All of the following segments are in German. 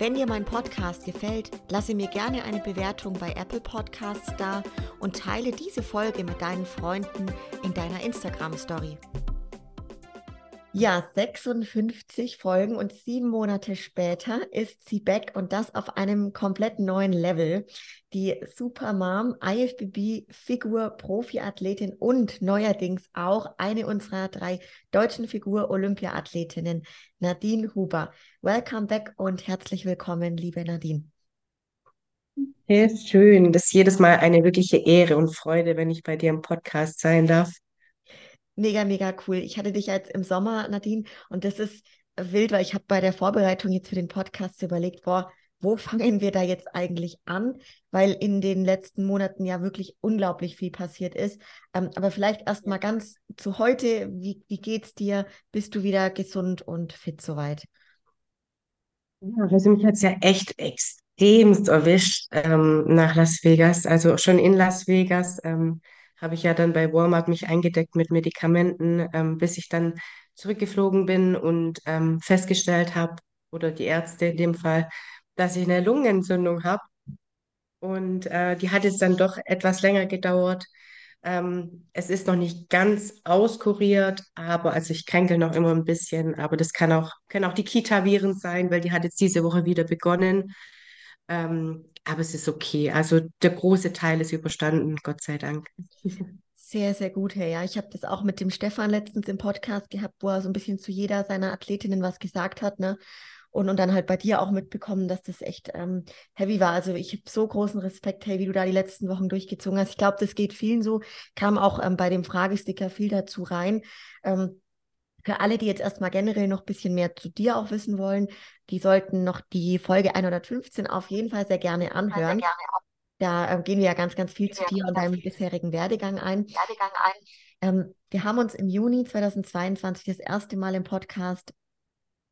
Wenn dir mein Podcast gefällt, lasse mir gerne eine Bewertung bei Apple Podcasts da und teile diese Folge mit deinen Freunden in deiner Instagram Story. Ja, 56 Folgen und sieben Monate später ist sie back und das auf einem komplett neuen Level. Die Supermom, IFBB Figur Profiathletin und neuerdings auch eine unserer drei deutschen Figur Olympiaathletinnen, Nadine Huber. Welcome back und herzlich willkommen, liebe Nadine. Sehr schön. Das ist jedes Mal eine wirkliche Ehre und Freude, wenn ich bei dir im Podcast sein darf. Mega, mega cool. Ich hatte dich jetzt im Sommer, Nadine, und das ist wild, weil ich habe bei der Vorbereitung jetzt für den Podcast überlegt, boah, wo fangen wir da jetzt eigentlich an? Weil in den letzten Monaten ja wirklich unglaublich viel passiert ist. Ähm, aber vielleicht erst mal ganz zu heute. Wie, wie geht's dir? Bist du wieder gesund und fit soweit? Ja, also mich hat es ja echt extremst erwischt ähm, nach Las Vegas. Also schon in Las Vegas. Ähm, habe ich ja dann bei Walmart mich eingedeckt mit Medikamenten, ähm, bis ich dann zurückgeflogen bin und ähm, festgestellt habe, oder die Ärzte in dem Fall, dass ich eine Lungenentzündung habe. Und äh, die hat jetzt dann doch etwas länger gedauert. Ähm, es ist noch nicht ganz auskuriert, aber also ich kränkel noch immer ein bisschen. Aber das kann auch, können auch die Kita-Viren sein, weil die hat jetzt diese Woche wieder begonnen. Ähm, aber es ist okay. Also der große Teil ist überstanden, Gott sei Dank. Sehr, sehr gut, Herr. Ja, ich habe das auch mit dem Stefan letztens im Podcast gehabt, wo er so ein bisschen zu jeder seiner Athletinnen was gesagt hat, ne? Und, und dann halt bei dir auch mitbekommen, dass das echt ähm, heavy war. Also ich habe so großen Respekt, hey, wie du da die letzten Wochen durchgezogen hast. Ich glaube, das geht vielen so. Kam auch ähm, bei dem Fragesticker viel dazu rein. Ähm, für alle, die jetzt erstmal generell noch ein bisschen mehr zu dir auch wissen wollen, die sollten noch die Folge 115 auf jeden Fall sehr gerne anhören. Sehr gerne. Da äh, gehen wir ja ganz, ganz viel zu dir und deinem bisherigen Werdegang ein. Werdegang ein. Ähm, wir haben uns im Juni 2022 das erste Mal im Podcast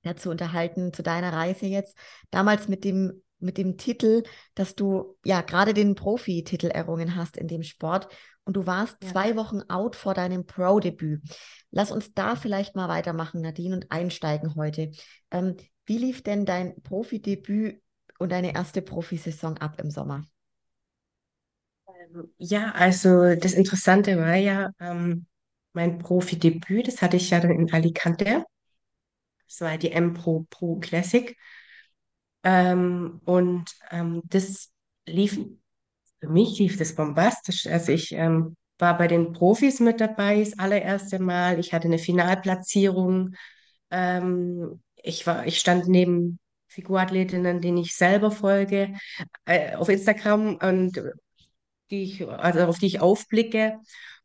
dazu unterhalten, zu deiner Reise jetzt. Damals mit dem mit dem Titel, dass du ja gerade den Profi-Titel errungen hast in dem Sport und du warst ja. zwei Wochen out vor deinem Pro-Debüt. Lass uns da vielleicht mal weitermachen, Nadine, und einsteigen heute. Ähm, wie lief denn dein Profi-Debüt und deine erste Profisaison ab im Sommer? Ähm, ja, also das Interessante war ja ähm, mein Profi-Debüt, das hatte ich ja dann in Alicante. Das war die M-Pro Pro Classic. Ähm, und ähm, das lief, für mich lief das bombastisch. Also ich ähm, war bei den Profis mit dabei, das allererste Mal. Ich hatte eine Finalplatzierung. Ähm, ich war, ich stand neben Figurathletinnen, denen ich selber folge, äh, auf Instagram und die ich, also auf die ich aufblicke.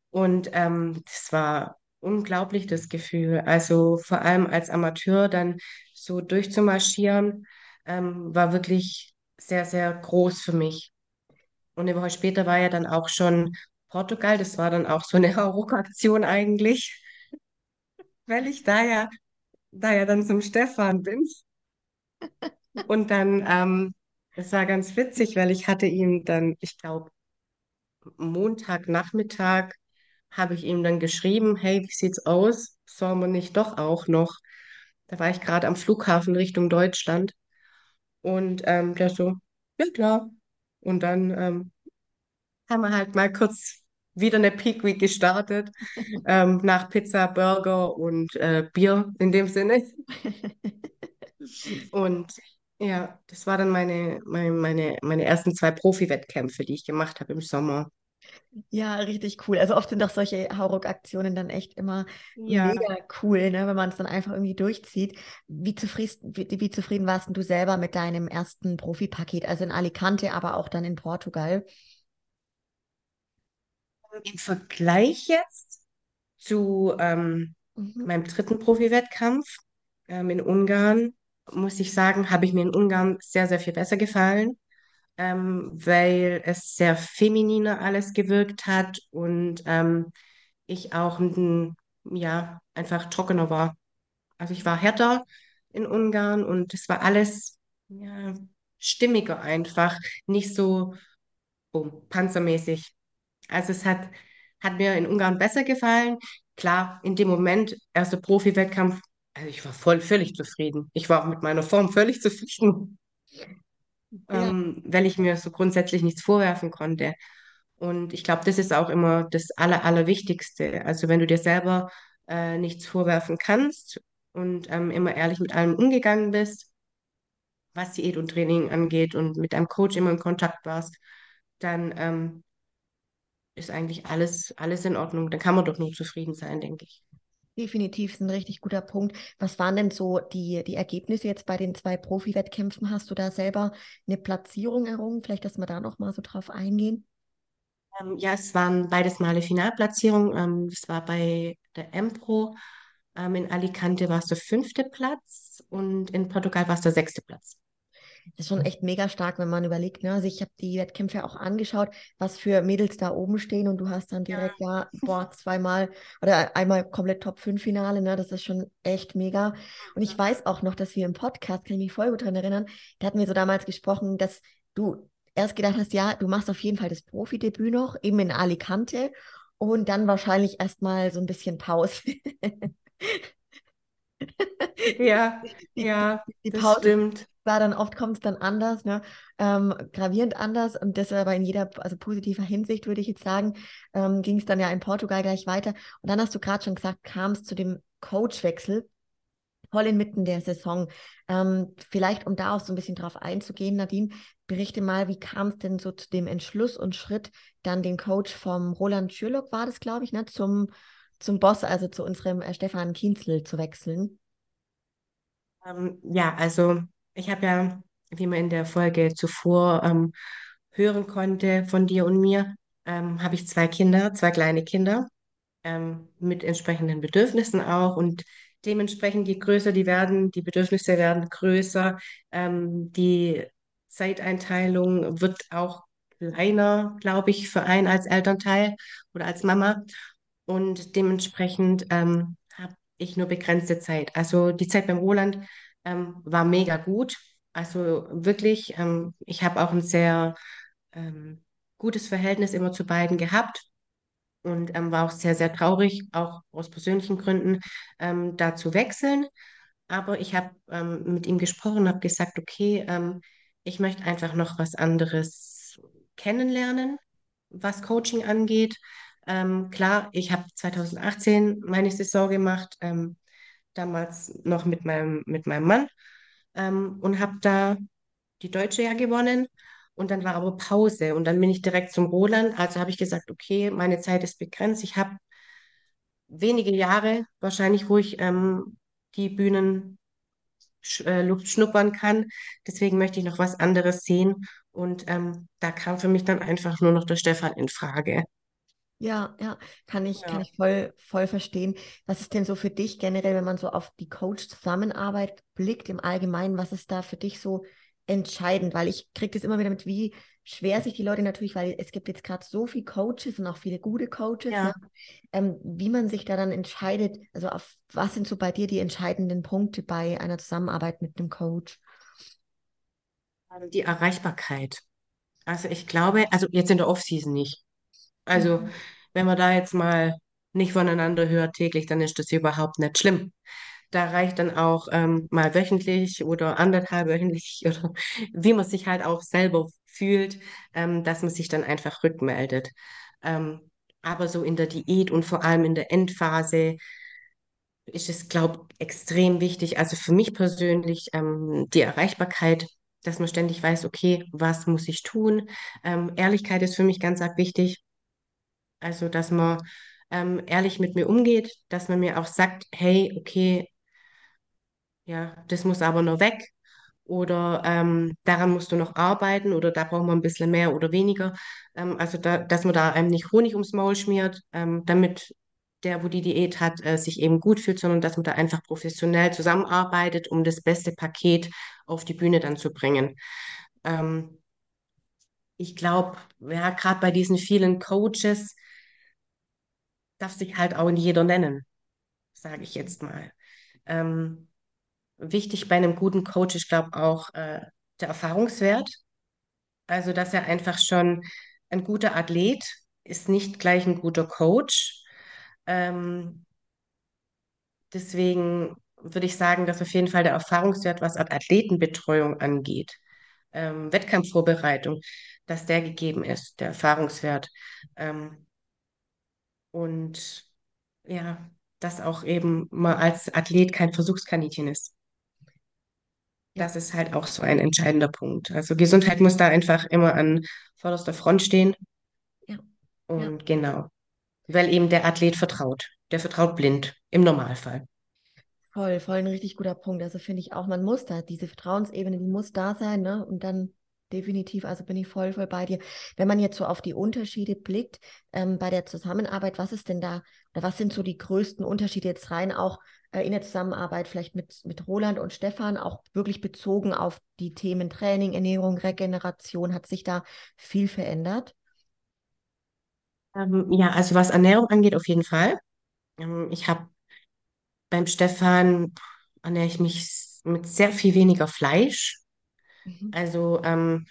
Und ähm, das war unglaublich, das Gefühl. Also vor allem als Amateur dann so durchzumarschieren, ähm, war wirklich sehr, sehr groß für mich. Und eine Woche später war ja dann auch schon Portugal. Das war dann auch so eine Hauruck-Aktion eigentlich, weil ich da ja, da ja dann zum Stefan bin. Und dann, ähm, das war ganz witzig, weil ich hatte ihm dann, ich glaube, Montagnachmittag habe ich ihm dann geschrieben, hey, wie sieht's aus? Sollen wir nicht doch auch noch? Da war ich gerade am Flughafen Richtung Deutschland. Und ähm, der so, ja klar. Und dann ähm, haben wir halt mal kurz wieder eine Peak Week gestartet, ähm, nach Pizza, Burger und äh, Bier in dem Sinne. Und ja, das war dann meine, meine, meine, meine ersten zwei Profi-Wettkämpfe, die ich gemacht habe im Sommer. Ja, richtig cool. Also oft sind doch solche Hauruck-Aktionen dann echt immer ja. mega cool, ne, wenn man es dann einfach irgendwie durchzieht. Wie zufrieden, wie, wie zufrieden warst du selber mit deinem ersten Profi-Paket, also in Alicante, aber auch dann in Portugal? Im Vergleich jetzt zu ähm, mhm. meinem dritten Profi-Wettkampf ähm, in Ungarn, muss ich sagen, habe ich mir in Ungarn sehr, sehr viel besser gefallen. Ähm, weil es sehr femininer alles gewirkt hat und ähm, ich auch ein, ja, einfach trockener war. Also ich war härter in Ungarn und es war alles ja, stimmiger einfach, nicht so boom, panzermäßig. Also es hat, hat mir in Ungarn besser gefallen. Klar, in dem Moment, erster Profi-Wettkampf, also ich war voll völlig zufrieden. Ich war auch mit meiner Form völlig zufrieden, Ähm, weil ich mir so grundsätzlich nichts vorwerfen konnte. Und ich glaube, das ist auch immer das Aller, Allerwichtigste. Also wenn du dir selber äh, nichts vorwerfen kannst und ähm, immer ehrlich mit allem umgegangen bist, was Diät und Training angeht und mit deinem Coach immer in Kontakt warst, dann ähm, ist eigentlich alles, alles in Ordnung. Dann kann man doch nur zufrieden sein, denke ich. Definitiv ist ein richtig guter Punkt. Was waren denn so die, die Ergebnisse jetzt bei den zwei Profi-Wettkämpfen? Hast du da selber eine Platzierung errungen? Vielleicht, dass wir da noch mal so drauf eingehen. Ähm, ja, es waren beides Male Finalplatzierung. Ähm, das war bei der Empro. Ähm, in Alicante war es der fünfte Platz und in Portugal war es der sechste Platz. Das ist schon echt mega stark, wenn man überlegt. Ne? Also ich habe die Wettkämpfe auch angeschaut, was für Mädels da oben stehen und du hast dann direkt ja, boah, zweimal oder einmal komplett Top 5 Finale. Ne? Das ist schon echt mega. Und ich weiß auch noch, dass wir im Podcast, kann ich mich voll gut daran erinnern, da hatten wir so damals gesprochen, dass du erst gedacht hast, ja, du machst auf jeden Fall das Profidebüt noch, eben in Alicante und dann wahrscheinlich erstmal so ein bisschen Pause. Ja, Die, ja, die das Pause stimmt. War dann oft kommt es dann anders, ne? Ähm, gravierend anders und das aber in jeder, also positiver Hinsicht würde ich jetzt sagen, ähm, ging es dann ja in Portugal gleich weiter. Und dann hast du gerade schon gesagt, kam es zu dem Coachwechsel voll inmitten der Saison. Ähm, vielleicht, um da auch so ein bisschen drauf einzugehen, Nadine, berichte mal, wie kam es denn so zu dem Entschluss und Schritt, dann den Coach vom Roland Schürlock war das, glaube ich, ne, zum, zum Boss, also zu unserem äh, Stefan Kienzl zu wechseln. Ähm, ja, also ich habe ja, wie man in der Folge zuvor ähm, hören konnte von dir und mir, ähm, habe ich zwei Kinder, zwei kleine Kinder. ähm, mit entsprechenden Bedürfnissen auch. Und dementsprechend, je größer die werden, die Bedürfnisse werden größer, ähm, die Zeiteinteilung wird auch kleiner, glaube ich, für einen als Elternteil oder als Mama. Und dementsprechend ähm, habe ich nur begrenzte Zeit. Also die Zeit beim Roland ähm, war mega gut. Also wirklich, ähm, ich habe auch ein sehr ähm, gutes Verhältnis immer zu beiden gehabt und ähm, war auch sehr, sehr traurig, auch aus persönlichen Gründen, ähm, da zu wechseln. Aber ich habe ähm, mit ihm gesprochen, habe gesagt, okay, ich möchte einfach noch was anderes kennenlernen, was Coaching angeht. Klar, ich habe 2018 meine Saison gemacht, damals noch mit meinem, mit meinem Mann ähm, und habe da die Deutsche ja gewonnen. Und dann war aber Pause und dann bin ich direkt zum Roland. Also habe ich gesagt, okay, meine Zeit ist begrenzt. Ich habe wenige Jahre wahrscheinlich, wo ich ähm, die Bühnenluft äh, Luft schnuppern kann. Deswegen möchte ich noch was anderes sehen. Und ähm, da kam für mich dann einfach nur noch der Stefan in Frage. Ja, ja, kann ich, kann Ja. ich voll, voll verstehen. Was ist denn so für dich generell, wenn man so auf die Coach-Zusammenarbeit blickt im Allgemeinen, was ist da für dich so entscheidend? Weil ich kriege das immer wieder mit, wie schwer sich die Leute natürlich, weil es gibt jetzt gerade so viele Coaches und auch viele gute Coaches, ne? Ja. Ähm, wie man sich da dann entscheidet, also auf was sind so bei dir die entscheidenden Punkte bei einer Zusammenarbeit mit einem Coach? Ähm, Die Erreichbarkeit. Also ich glaube, also jetzt in der Off-Season nicht. Also Mhm. Wenn man da jetzt mal nicht voneinander hört täglich, dann ist das überhaupt nicht schlimm. Da reicht dann auch ähm, mal wöchentlich oder anderthalb wöchentlich oder wie man sich halt auch selber fühlt, ähm, dass man sich dann einfach rückmeldet. Ähm, aber so in der Diät und vor allem in der Endphase ist es, glaube ich, extrem wichtig. Also für mich persönlich ähm, die Erreichbarkeit, dass man ständig weiß, okay, was muss ich tun? Ähm, Ehrlichkeit ist für mich ganz arg wichtig. Also, dass man ähm, ehrlich mit mir umgeht, dass man mir auch sagt, hey, okay, ja, das muss aber noch weg oder ähm, daran musst du noch arbeiten oder da brauchen wir ein bisschen mehr oder weniger. Ähm, also, da, dass man da einem nicht Honig ums Maul schmiert, ähm, damit der, wo die Diät hat, äh, sich eben gut fühlt, sondern dass man da einfach professionell zusammenarbeitet, um das beste Paket auf die Bühne dann zu bringen. Ähm, ich glaube, ja, gerade bei diesen vielen Coaches darf sich halt auch jeder nennen, sage ich jetzt mal. Ähm, wichtig bei einem guten Coach ist, glaube ich, auch äh, der Erfahrungswert. Also, dass er einfach schon ein guter Athlet ist nicht gleich ein guter Coach. Ähm, deswegen würde ich sagen, dass auf jeden Fall der Erfahrungswert, was Athletenbetreuung angeht, ähm, Wettkampfvorbereitung, dass der gegeben ist, der Erfahrungswert. Ähm, und ja, dass auch eben man als Athlet kein Versuchskaninchen ist. Ja, Das ist halt auch so ein entscheidender Punkt. Also Gesundheit muss da einfach immer an vorderster Front stehen. ja, ja. Und genau, weil eben der Athlet vertraut. Der vertraut blind im Normalfall. Voll, voll ein richtig guter Punkt. Also finde ich auch, man muss da, diese Vertrauensebene, die muss da sein, ne? Und dann definitiv, also bin ich voll, voll bei dir. Wenn man jetzt so auf die Unterschiede blickt, ähm, bei der Zusammenarbeit, was ist denn da, was sind so die größten Unterschiede jetzt rein auch äh, in der Zusammenarbeit vielleicht mit, mit Roland und Stefan, auch wirklich bezogen auf die Themen Training, Ernährung, Regeneration, hat sich da viel verändert? Ähm, ja, also was Ernährung angeht, auf jeden Fall. Ähm, ich habe beim Stefan ernähre ich mich mit sehr viel weniger Fleisch. Mhm. Also ähm,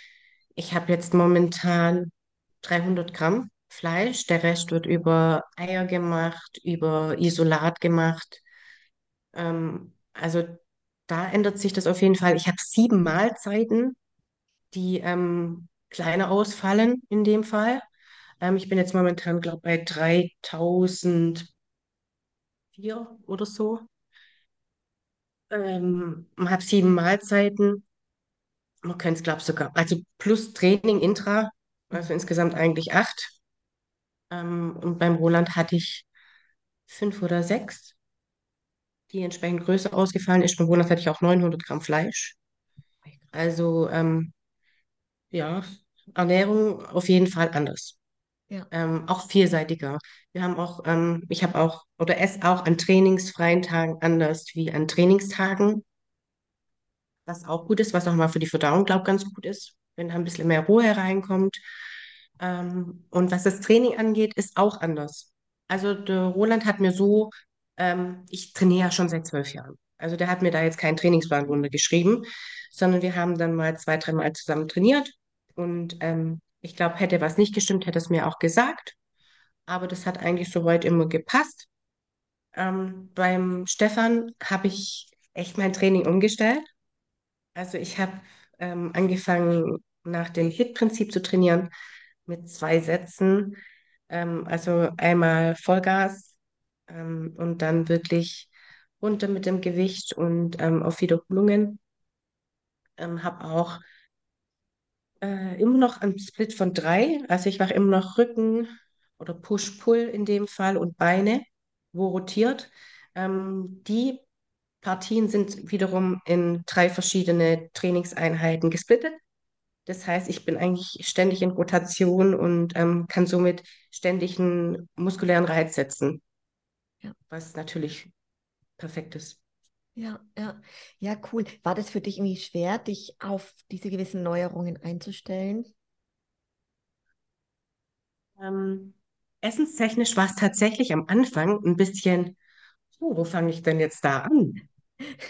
ich habe jetzt momentan 300 Gramm Fleisch. Der Rest wird über Eier gemacht, über Isolat gemacht. Ähm, also da ändert sich das auf jeden Fall. Ich habe sieben Mahlzeiten, die ähm, kleiner ausfallen in dem Fall. Ähm, ich bin jetzt momentan, glaube ich, bei 3004 oder so. Ähm, habe sieben Mahlzeiten. Man könnte es, glaube ich, sogar, also plus Training intra, also insgesamt eigentlich acht. Ähm, und beim Roland hatte ich fünf oder sechs, die entsprechend größer ausgefallen ist. Beim Roland hatte ich auch 900 Gramm Fleisch. Also ähm, ja, Ernährung auf jeden Fall anders. Ja, Ähm, auch vielseitiger. Wir haben auch, ähm, ich habe auch oder esse auch an trainingsfreien Tagen anders wie an Trainingstagen, was auch gut ist, was auch mal für die Verdauung, glaube ich, ganz gut ist, wenn da ein bisschen mehr Ruhe reinkommt. Ähm, und was das Training angeht, ist auch anders. Also der Roland hat mir so, ähm, ich trainiere ja schon seit zwölf Jahren. Also der hat mir da jetzt keinen Trainingsplan runtergeschrieben, sondern wir haben dann mal zwei, dreimal zusammen trainiert. Und ähm, ich glaube, hätte was nicht gestimmt, hätte es mir auch gesagt. Aber das hat eigentlich soweit immer gepasst. Ähm, beim Stefan habe ich echt mein Training umgestellt. Also ich habe ähm, angefangen, nach dem HIT-Prinzip zu trainieren mit zwei Sätzen. Ähm, also einmal Vollgas ähm, und dann wirklich runter mit dem Gewicht und ähm, auf Wiederholungen. Ähm, habe auch äh, immer noch einen Split von drei. Also ich mache immer noch Rücken oder Push-Pull in dem Fall und Beine, wo rotiert. Ähm, die Partien sind wiederum in drei verschiedene Trainingseinheiten gesplittet. Das heißt, ich bin eigentlich ständig in Rotation und ähm, kann somit ständig einen muskulären Reiz setzen, ja, was natürlich perfekt ist. ja, ja. Ja, cool. War das für dich irgendwie schwer, dich auf diese gewissen Neuerungen einzustellen? Ähm, essenstechnisch war es tatsächlich am Anfang ein bisschen, oh, wo fange ich denn jetzt da an?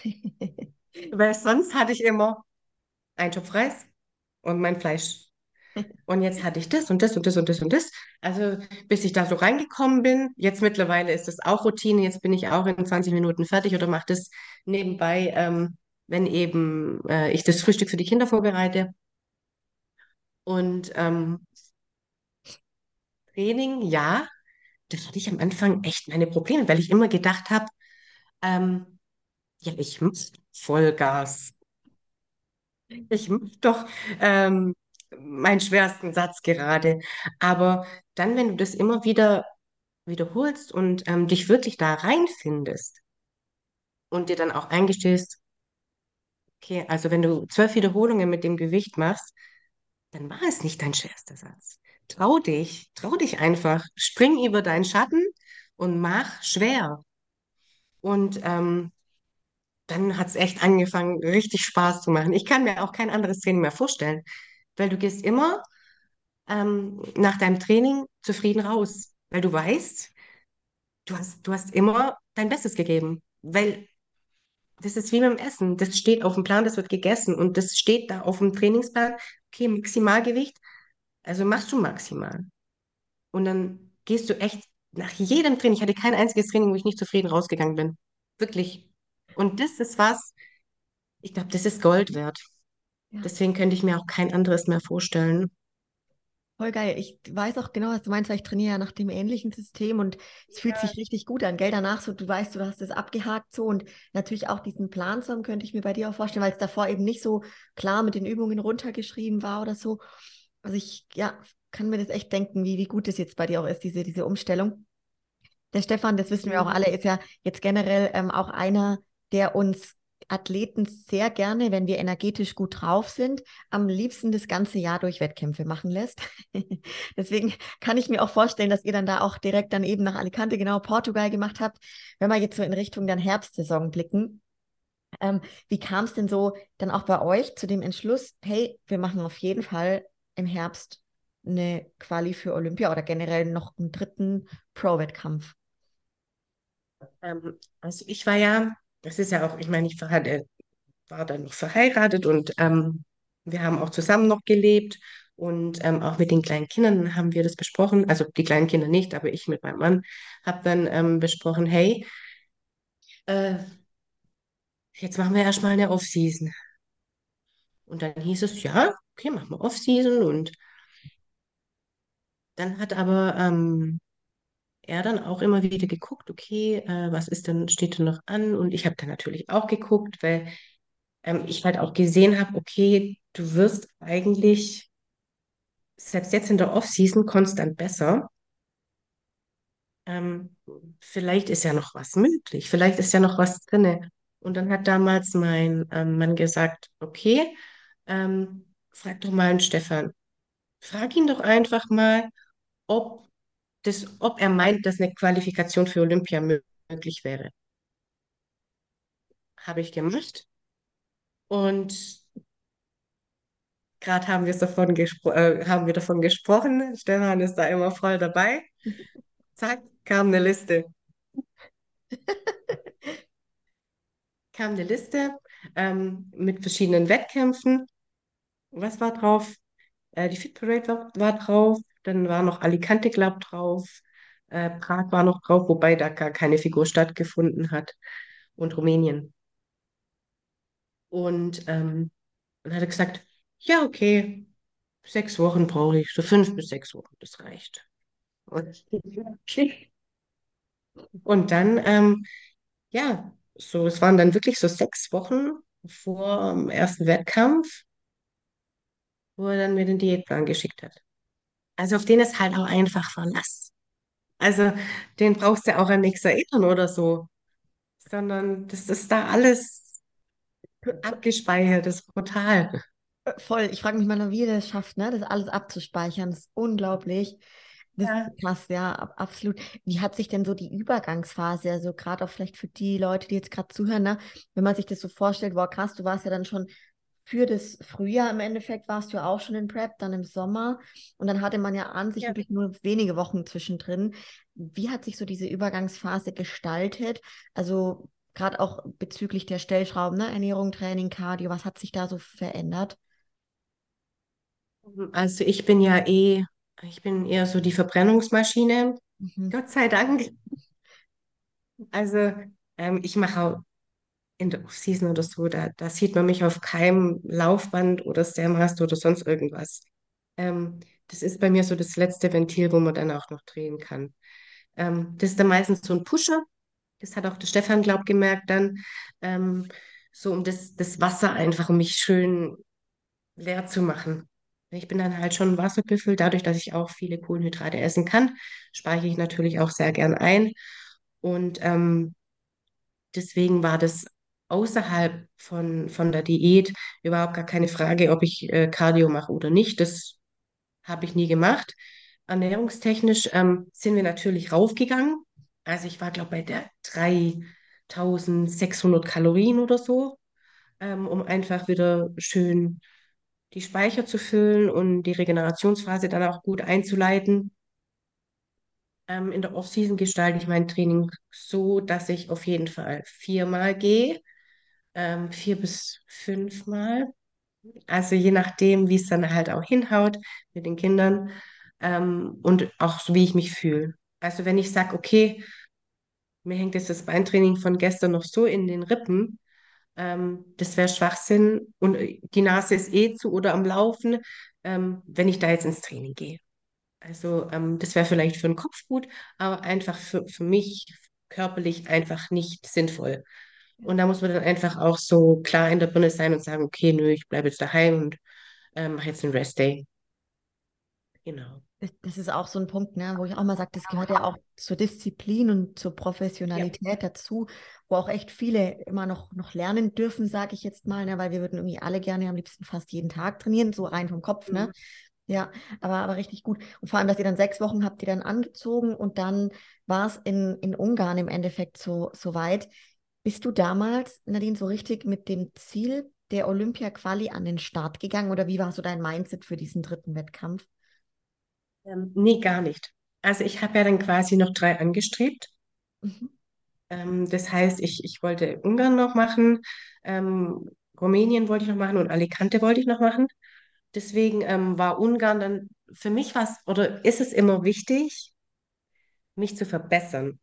Weil sonst hatte ich immer einen Topf Reis und mein Fleisch. Und jetzt hatte ich das und das und das und das und das. Also bis ich da so reingekommen bin, jetzt mittlerweile ist das auch Routine. Jetzt bin ich auch in 20 Minuten fertig oder mache das nebenbei, ähm, wenn eben äh, ich das Frühstück für die Kinder vorbereite. Und ähm, Training, ja, das hatte ich am Anfang echt meine Probleme, weil ich immer gedacht habe, ähm, ja, ich muss Vollgas. Ich mache doch ähm, meinen schwersten Satz gerade. Aber dann, wenn du das immer wieder wiederholst und ähm, dich wirklich da reinfindest und dir dann auch eingestehst, okay, also wenn du zwölf Wiederholungen mit dem Gewicht machst, dann war es nicht dein schwerster Satz. Trau dich, trau dich einfach, spring über deinen Schatten und mach schwer. Und ähm, dann hat es echt angefangen, richtig Spaß zu machen. Ich kann mir auch kein anderes Training mehr vorstellen, weil du gehst immer ähm, nach deinem Training zufrieden raus, weil du weißt, du hast, du hast immer dein Bestes gegeben, weil das ist wie beim Essen. Das steht auf dem Plan, das wird gegessen und das steht da auf dem Trainingsplan. Okay, Maximalgewicht, also machst du maximal. Und dann gehst du echt nach jedem Training. Ich hatte kein einziges Training, wo ich nicht zufrieden rausgegangen bin. Wirklich. Und das ist was, ich glaube, das ist Gold wert. Ja. Deswegen könnte ich mir auch kein anderes mehr vorstellen. Voll geil. Ich weiß auch genau, was du meinst, weil ich trainiere ja nach dem ähnlichen System und es fühlt sich richtig gut an. Gell, danach so, du weißt, du hast es abgehakt so und natürlich auch diesen Plan zu haben, könnte ich mir bei dir auch vorstellen, weil es davor eben nicht so klar mit den Übungen runtergeschrieben war oder so. Also ich, ja, kann mir das echt denken, wie, wie gut das jetzt bei dir auch ist, diese, diese Umstellung. Der Stefan, das wissen wir auch Mhm. alle, ist ja jetzt generell ähm, auch einer, der uns Athleten sehr gerne, wenn wir energetisch gut drauf sind, am liebsten das ganze Jahr durch Wettkämpfe machen lässt. Deswegen kann ich mir auch vorstellen, dass ihr dann da auch direkt dann eben nach Alicante, genau Portugal gemacht habt. Wenn wir jetzt so in Richtung dann Herbstsaison blicken, ähm, wie kam es denn so dann auch bei euch zu dem Entschluss, hey, wir machen auf jeden Fall im Herbst eine Quali für Olympia oder generell noch einen dritten Pro-Wettkampf? Ähm, also ich war ja, das ist ja auch, ich meine, ich war, äh, war dann noch verheiratet und ähm, wir haben auch zusammen noch gelebt und ähm, auch mit den kleinen Kindern haben wir das besprochen. Also die kleinen Kinder nicht, aber ich mit meinem Mann habe dann ähm, besprochen, hey, äh, jetzt machen wir erstmal eine Off-Season. Und dann hieß es, ja, okay, machen wir Off-Season und dann hat aber ähm, er dann auch immer wieder geguckt, okay, äh, was ist denn, steht denn noch an? Und ich habe dann natürlich auch geguckt, weil ähm, ich halt auch gesehen habe, okay, du wirst eigentlich selbst jetzt in der Off-Season konstant besser. Ähm, vielleicht ist ja noch was möglich, vielleicht ist ja noch was drinne. Und dann hat damals mein ähm, Mann gesagt, okay, ähm, frag doch mal einen Stefan. Frag ihn doch einfach mal, ob das, ob er meint, dass eine Qualifikation für Olympia mö- möglich wäre. Habe ich gemacht. Und gerade haben davon äh, haben wir davon gesprochen. Stefan ist da immer voll dabei. Zack, kam eine Liste. Kam eine Liste ähm, mit verschiedenen Wettkämpfen. Was war drauf? Äh, die Fit Parade war, war drauf. Dann war noch Alicante, glaub drauf. Äh, Prag war noch drauf, wobei da gar keine Figur stattgefunden hat. Und Rumänien. Und ähm, dann hat er gesagt, ja, okay, sechs Wochen brauche ich, so fünf bis sechs Wochen, das reicht. Und. Und dann, ähm, ja, so, es waren dann wirklich so sechs Wochen vor dem ersten Wettkampf, wo er dann mir den Diätplan geschickt hat. Also auf den ist halt auch einfach Verlass. Also den brauchst du auch an nichts erinnern oder so, sondern das ist da alles abgespeichert, das ist brutal. Voll. Ich frage mich mal, wie ihr das schafft, ne? Das alles abzuspeichern. Das ist unglaublich. Das Ja. ist krass, ja, ab- absolut. Wie hat sich denn so die Übergangsphase, also gerade auch vielleicht für die Leute, die jetzt gerade zuhören, ne? Wenn man sich das so vorstellt, wow, krass, du warst ja dann schon für das Frühjahr im Endeffekt, warst du ja auch schon in Prep, dann im Sommer und dann hatte man ja an sich Ja. wirklich nur wenige Wochen zwischendrin. Wie hat sich so diese Übergangsphase gestaltet? Also gerade auch bezüglich der Stellschrauben, ne? Ernährung, Training, Cardio, was hat sich da so verändert? Also ich bin ja eh, ich bin eher so die Verbrennungsmaschine, Mhm. Gott sei Dank. Also ähm, ich mache auch in der Off-Season oder so, da, da sieht man mich auf keinem Laufband oder Stairmaster oder sonst irgendwas. Ähm, das ist bei mir so das letzte Ventil, wo man dann auch noch drehen kann. Ähm, das ist dann meistens so ein Pusher. Das hat auch der Stefan, glaub, gemerkt dann. Ähm, so um das, das Wasser einfach, um mich schön leer zu machen. Ich bin dann halt schon Wasserbüffel. Dadurch, dass ich auch viele Kohlenhydrate essen kann, speichere ich natürlich auch sehr gern ein. Und ähm, deswegen war das außerhalb von, von der Diät überhaupt gar keine Frage, ob ich äh, Cardio mache oder nicht. Das habe ich nie gemacht. Ernährungstechnisch ähm, sind wir natürlich raufgegangen. Also ich war, glaube ich, bei der 3600 Kalorien oder so, ähm, um einfach wieder schön die Speicher zu füllen und die Regenerationsphase dann auch gut einzuleiten. Ähm, in der Off-Season gestalte ich mein Training so, dass ich auf jeden Fall viermal gehe, ähm, vier bis fünfmal. Also je nachdem, wie es dann halt auch hinhaut mit den Kindern ähm, und auch wie ich mich fühle. Also wenn ich sage, okay, mir hängt jetzt das Beintraining von gestern noch so in den Rippen, ähm, das wäre Schwachsinn und äh, die Nase ist eh zu oder am Laufen, ähm, wenn ich da jetzt ins Training gehe. Also ähm, das wäre vielleicht für den Kopf gut, aber einfach für, für mich körperlich einfach nicht sinnvoll. Und da muss man dann einfach auch so klar in der Birne sein und sagen, okay, nö, ich bleibe jetzt daheim und ähm, mache jetzt einen Rest-Day. Genau. Das, ist auch so ein Punkt, ne, wo ich auch mal sage, das gehört ja auch zur Disziplin und zur Ja, Professionalität dazu, wo auch echt viele immer noch, noch lernen dürfen, sage ich jetzt mal, ne, weil wir würden irgendwie alle gerne am liebsten fast jeden Tag trainieren, so rein vom Kopf, ne? mhm. Ja, aber, aber richtig gut. Und vor allem, dass ihr dann sechs Wochen habt ihr dann angezogen und dann war es in, in Ungarn im Endeffekt so, so weit. Bist du damals, Nadine, so richtig mit dem Ziel der Olympia-Quali an den Start gegangen oder wie war so dein Mindset für diesen dritten Wettkampf? Ähm, nee, gar nicht. Also ich habe ja dann quasi noch drei angestrebt. Mhm. Ähm, das heißt, ich, ich wollte Ungarn noch machen, ähm, Rumänien wollte ich noch machen und Alicante wollte ich noch machen. Deswegen ähm, war Ungarn dann, für mich was, oder ist es immer wichtig, mich zu verbessern.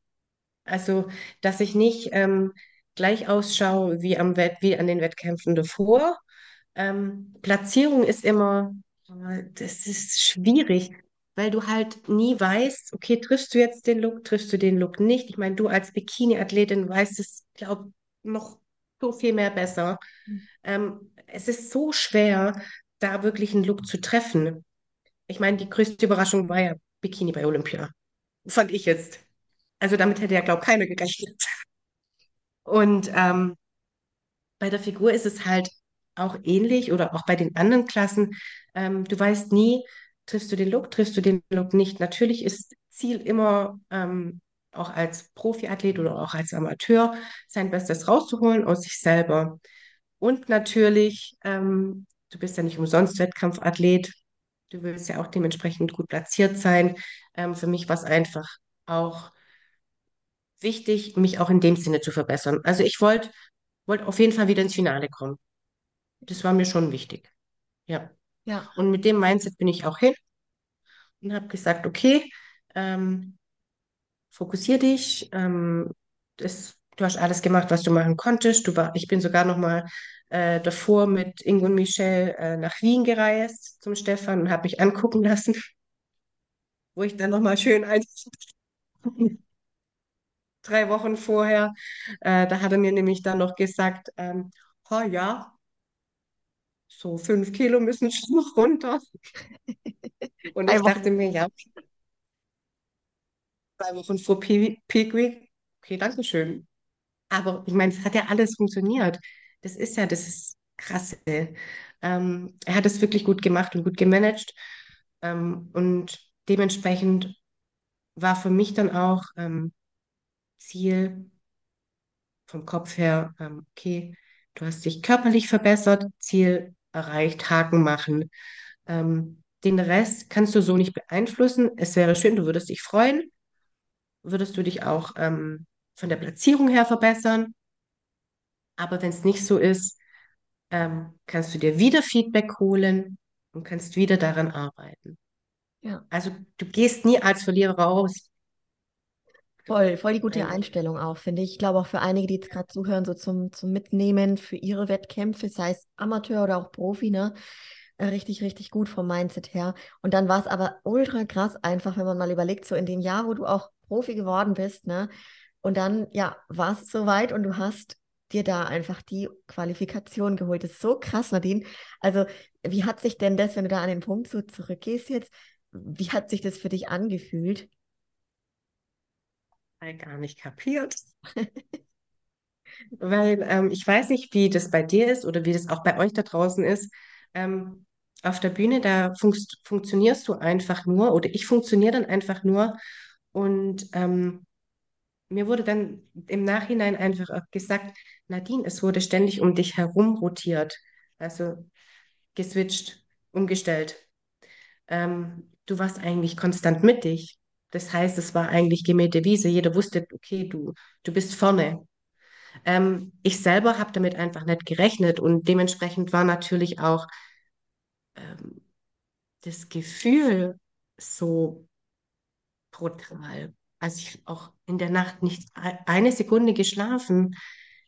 Also, dass ich nicht ähm, gleich ausschaue wie am Wett wie an den Wettkämpfen davor. Ähm, Platzierung ist immer, äh, das ist schwierig, weil du halt nie weißt, okay, triffst du jetzt den Look, triffst du den Look nicht. Ich meine, du als Bikini-Athletin weißt es, glaube noch so viel mehr besser. Ähm, es ist so schwer, da wirklich einen Look zu treffen. Ich meine, die größte Überraschung war ja Bikini bei Olympia. Fand ich jetzt. Also damit hätte ja, glaube ich, keiner gerechnet. Und ähm, bei der Figur ist es halt auch ähnlich oder auch bei den anderen Klassen. Ähm, du weißt nie, triffst du den Look, triffst du den Look nicht. Natürlich ist Ziel immer, ähm, auch als Profiathlet oder auch als Amateur, sein Bestes rauszuholen aus sich selber. Und natürlich, ähm, du bist ja nicht umsonst Wettkampfathlet. Du willst ja auch dementsprechend gut platziert sein. Ähm, für mich war es einfach auch wichtig, mich auch in dem Sinne zu verbessern. Also ich wollte wollt auf jeden Fall wieder ins Finale kommen. Das war mir schon wichtig. Ja. Ja, Und mit dem Mindset bin ich auch hin und habe gesagt, okay, ähm, fokussier dich. Ähm, das, du hast alles gemacht, was du machen konntest. Du war, ich bin sogar noch mal äh, davor mit Ingo und Michelle äh, nach Wien gereist zum Stefan und habe mich angucken lassen, wo ich dann noch mal schön ein drei Wochen vorher, äh, da hat er mir nämlich dann noch gesagt, ähm, oh ja, so fünf Kilo müssen schon noch runter. Und drei ich dachte mir, ja, zwei Wochen vor Pe- Peak Week, okay, danke schön. Aber ich meine, es hat ja alles funktioniert. Das ist ja, das ist krass. Ähm, er hat es wirklich gut gemacht und gut gemanagt. Ähm, und dementsprechend war für mich dann auch ähm, Ziel vom Kopf her, ähm, okay, du hast dich körperlich verbessert, Ziel erreicht, Haken machen. Ähm, den Rest kannst du so nicht beeinflussen. Es wäre schön, du würdest dich freuen, würdest du dich auch ähm, von der Platzierung her verbessern. Aber wenn es nicht so ist, ähm, kannst du dir wieder Feedback holen und kannst wieder daran arbeiten. Ja. Also du gehst nie als Verlierer raus. Voll, voll die gute Eigentlich. Einstellung auch, finde ich. Ich glaube auch für einige, die jetzt gerade zuhören, so zum, zum Mitnehmen für ihre Wettkämpfe, sei es Amateur oder auch Profi, ne? Äh, Richtig, richtig gut vom Mindset her. Und dann war es aber ultra krass einfach, wenn man mal überlegt, so in dem Jahr, wo du auch Profi geworden bist, ne? Und dann, ja, war es soweit und du hast dir da einfach die Qualifikation geholt. Das ist so krass, Nadine. Also, wie hat sich denn das, wenn du da an den Punkt so zurückgehst jetzt, wie hat sich das für dich angefühlt? Gar nicht kapiert. Weil ähm, ich weiß nicht, wie das bei dir ist oder wie das auch bei euch da draußen ist. Ähm, auf der Bühne, da funks funktionierst du einfach nur oder ich funktioniere dann einfach nur. Und ähm, mir wurde dann im Nachhinein einfach gesagt, Nadine, es wurde ständig um dich herum rotiert. Also geswitcht, umgestellt. Ähm, du warst eigentlich konstant mit dich. Das heißt, es war eigentlich gemähte Wiese. Jeder wusste, okay, du, du bist vorne. Ähm, ich selber habe damit einfach nicht gerechnet und dementsprechend war natürlich auch ähm, das Gefühl so brutal. Also ich auch in der Nacht nicht eine Sekunde geschlafen.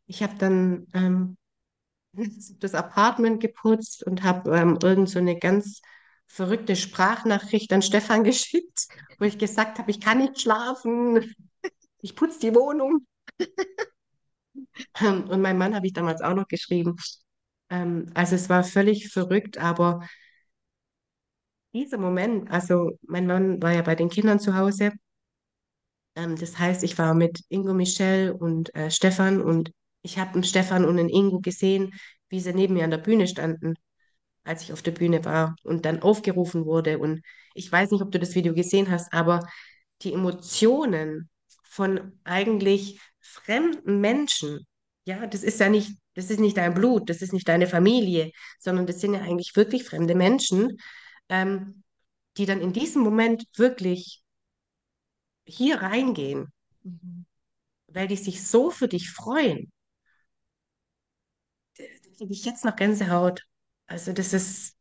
Ich habe dann ähm, das Apartment geputzt und habe ähm, irgend so eine ganz verrückte Sprachnachricht an Stefan geschickt, wo ich gesagt habe, ich kann nicht schlafen, ich putze die Wohnung. und mein Mann habe ich damals auch noch geschrieben. Ähm, also es war völlig verrückt, aber dieser Moment, also mein Mann war ja bei den Kindern zu Hause. Ähm, das heißt, ich war mit Ingo, Michelle und äh, Stefan und ich habe einen Stefan und einen Ingo gesehen, wie sie neben mir an der Bühne standen, als ich auf der Bühne war und dann aufgerufen wurde. Und ich weiß nicht, ob du das Video gesehen hast, aber die Emotionen von eigentlich fremden Menschen, ja, das ist ja nicht, das ist nicht dein Blut, das ist nicht deine Familie, sondern das sind ja eigentlich wirklich fremde Menschen, ähm, die dann in diesem Moment wirklich hier reingehen, Mhm. weil die sich so für dich freuen. Da kriege ich jetzt noch Gänsehaut. Also das ist,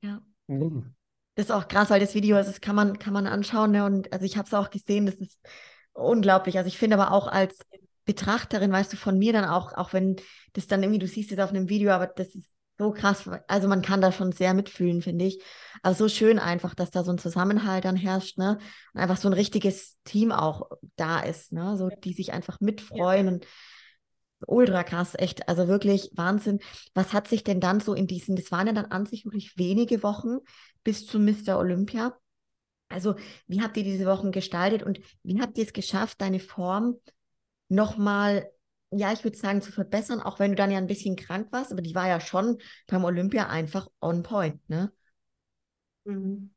Ja. Mhm. Das ist auch krass, weil das Video, also das kann man, kann man anschauen, ne? Und also ich habe es auch gesehen, das ist unglaublich. Also ich finde aber auch als Betrachterin, weißt du, von mir dann auch, auch wenn das dann irgendwie, du siehst es auf einem Video, aber das ist so krass. Also man kann da schon sehr mitfühlen, finde ich. Also so schön einfach, dass da so ein Zusammenhalt dann herrscht, ne? Und einfach so ein richtiges Team auch da ist, ne? So, die sich einfach mitfreuen und ultra krass, echt. Also wirklich Wahnsinn. Was hat sich denn dann so in diesen, das waren ja dann an sich wirklich wenige Wochen bis zu Mr. Olympia. Also, wie habt ihr diese Wochen gestaltet und wie habt ihr es geschafft, deine Form nochmal, ja, ich würde sagen, zu verbessern, auch wenn du dann ja ein bisschen krank warst, aber die war ja schon beim Olympia einfach on point, ne? Mhm.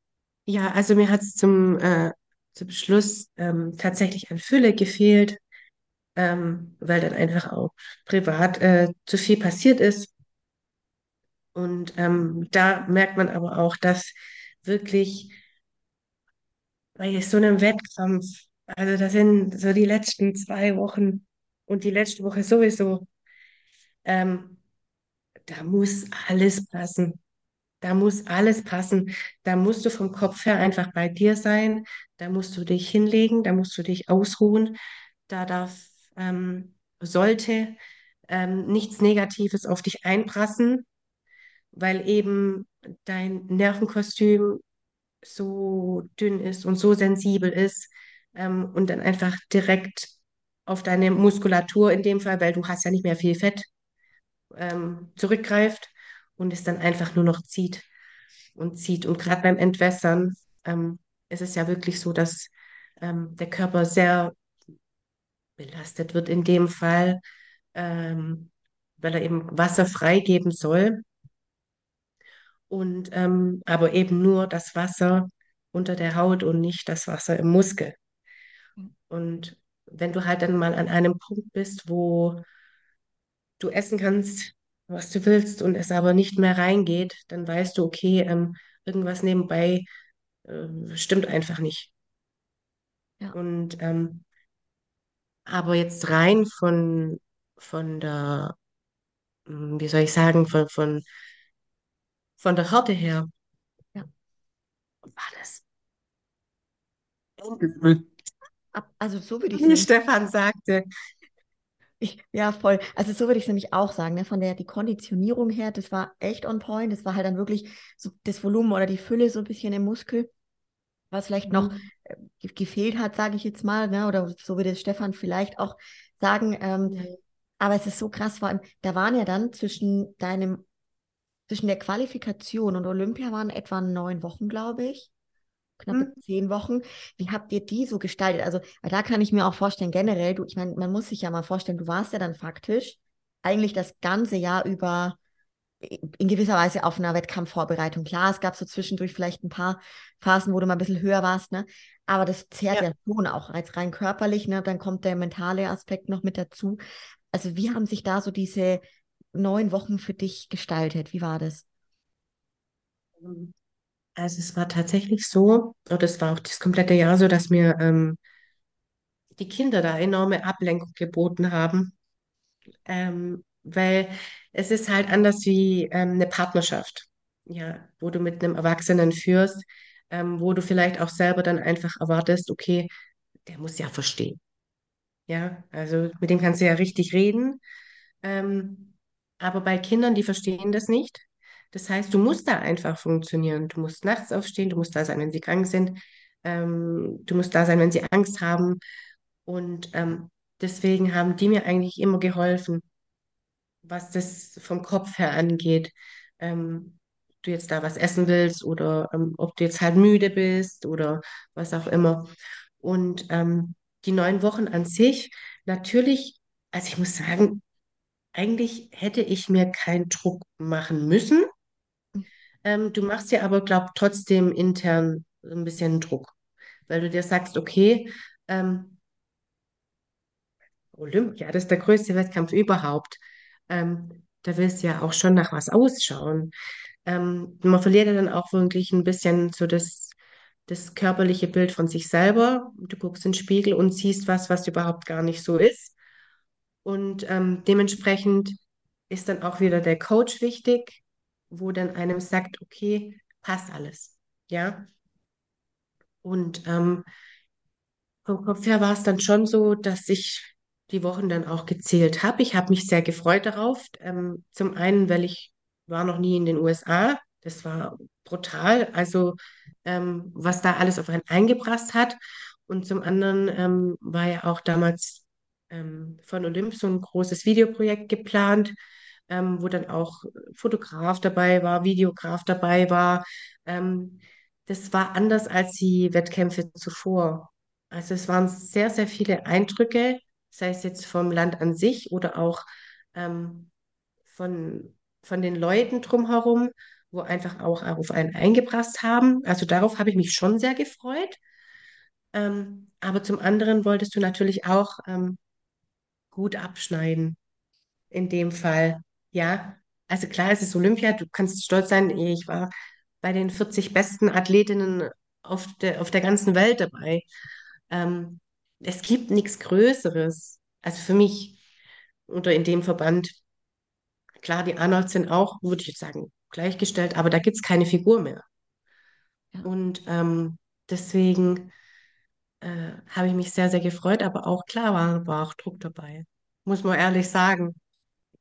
Ja, also mir hat es zum, äh, zum Schluss ähm, tatsächlich an Fülle gefehlt, ähm, weil dann einfach auch privat äh, zu viel passiert ist. Und ähm, da merkt man aber auch, dass wirklich bei so einem Wettkampf, also das sind so die letzten zwei Wochen und die letzte Woche sowieso, ähm, da muss alles passen. Da muss alles passen. Da musst du vom Kopf her einfach bei dir sein. Da musst du dich hinlegen, da musst du dich ausruhen. Da darf, ähm, sollte ähm, nichts Negatives auf dich einprassen, weil eben dein Nervenkostüm so dünn ist und so sensibel ist ähm, und dann einfach direkt auf deine Muskulatur in dem Fall, weil du hast ja nicht mehr viel Fett, ähm, zurückgreift und es dann einfach nur noch zieht und zieht. Und gerade beim Entwässern ähm, ist es ja wirklich so, dass ähm, der Körper sehr belastet wird in dem Fall, ähm, weil er eben Wasser freigeben soll und ähm, aber eben nur das Wasser unter der Haut und nicht das Wasser im Muskel. Und wenn du halt dann mal an einem Punkt bist, wo du essen kannst, was du willst und es aber nicht mehr reingeht, dann weißt du, okay, ähm, irgendwas nebenbei äh, stimmt einfach nicht. Ja. Und ähm, aber jetzt rein von, von der, hm, wie soll ich sagen, von, von, von der Härte her, Ja. war das Also so würde ich wie es Stefan sagte. Ich, ja, voll. Also so würde ich es nämlich auch sagen, ne? Von der die Konditionierung her, das war echt on point. Das war halt dann wirklich so das Volumen oder die Fülle so ein bisschen im Muskel, was vielleicht noch Mhm. äh, ge- gefehlt hat, sage ich jetzt mal, ne? Oder so würde Stefan vielleicht auch sagen. Ähm, Ja. aber es ist so krass, vor allem, da waren ja dann zwischen deinem, zwischen der Qualifikation und Olympia waren etwa neun Wochen, glaube ich knappe Mhm. zehn Wochen. Wie habt ihr die so gestaltet? Also, da kann ich mir auch vorstellen, generell, du, ich meine, man muss sich ja mal vorstellen, du warst ja dann faktisch eigentlich das ganze Jahr über in gewisser Weise auf einer Wettkampfvorbereitung. Klar, es gab so zwischendurch vielleicht ein paar Phasen, wo du mal ein bisschen höher warst, ne? Aber das zehrt Ja. ja schon auch als rein körperlich, ne? Dann kommt der mentale Aspekt noch mit dazu. Also, wie haben sich da so diese neun Wochen für dich gestaltet? Wie war das? Also es war tatsächlich so, oder es war auch das komplette Jahr so, dass mir ähm, die Kinder da enorme Ablenkung geboten haben, ähm, weil es ist halt anders wie ähm, eine Partnerschaft, ja, wo du mit einem Erwachsenen führst, ähm, wo du vielleicht auch selber dann einfach erwartest, okay, der muss ja verstehen, ja, also mit dem kannst du ja richtig reden, ähm, aber bei Kindern, die verstehen das nicht. Das heißt, du musst da einfach funktionieren. Du musst nachts aufstehen, du musst da sein, wenn sie krank sind, ähm, du musst da sein, wenn sie Angst haben. Und ähm, deswegen haben die mir eigentlich immer geholfen, was das vom Kopf her angeht. Ähm, du jetzt da was essen willst oder ähm, ob du jetzt halt müde bist oder was auch immer. Und ähm, die neun Wochen an sich, natürlich, also ich muss sagen, eigentlich hätte ich mir keinen Druck machen müssen. Ähm, du machst dir aber, glaub, trotzdem intern ein bisschen Druck, weil du dir sagst, okay, ähm, Olympia, das ist der größte Wettkampf überhaupt. Ähm, da willst du ja auch schon nach was ausschauen. Ähm, man verliert ja dann auch wirklich ein bisschen so das, das körperliche Bild von sich selber. Du guckst in den Spiegel und siehst was, was überhaupt gar nicht so ist. Und ähm, dementsprechend ist dann auch wieder der Coach wichtig, wo dann einem sagt, okay, passt alles. Ja. Und ähm, vom Kopf her war es dann schon so, dass ich die Wochen dann auch gezählt habe. Ich habe mich sehr gefreut darauf. Ähm, zum einen, weil ich war noch nie in den USA. Das war brutal. Also ähm, was da alles auf einen eingeprasst hat. Und zum anderen ähm, war ja auch damals ähm, von Olymp so ein großes Videoprojekt geplant, ähm, wo dann auch Fotograf dabei war, Videograf dabei war. Ähm, das war anders als die Wettkämpfe zuvor. Also es waren sehr, sehr viele Eindrücke, sei es jetzt vom Land an sich oder auch ähm, von, von den Leuten drumherum, wo einfach auch auf einen eingeprasst haben. Also darauf habe ich mich schon sehr gefreut. Ähm, aber zum anderen wolltest du natürlich auch ähm, gut abschneiden in dem Fall. Ja, also klar, es ist Olympia, du kannst stolz sein, ich war bei den 40 besten Athletinnen auf der, auf der ganzen Welt dabei. Ähm, es gibt nichts Größeres. Also für mich oder in dem Verband, klar, die Arnolds sind auch, würde ich sagen, gleichgestellt, aber da gibt es keine Figur mehr. Ja. Und ähm, deswegen äh, habe ich mich sehr, sehr gefreut, aber auch klar war, war auch Druck dabei. Muss man ehrlich sagen.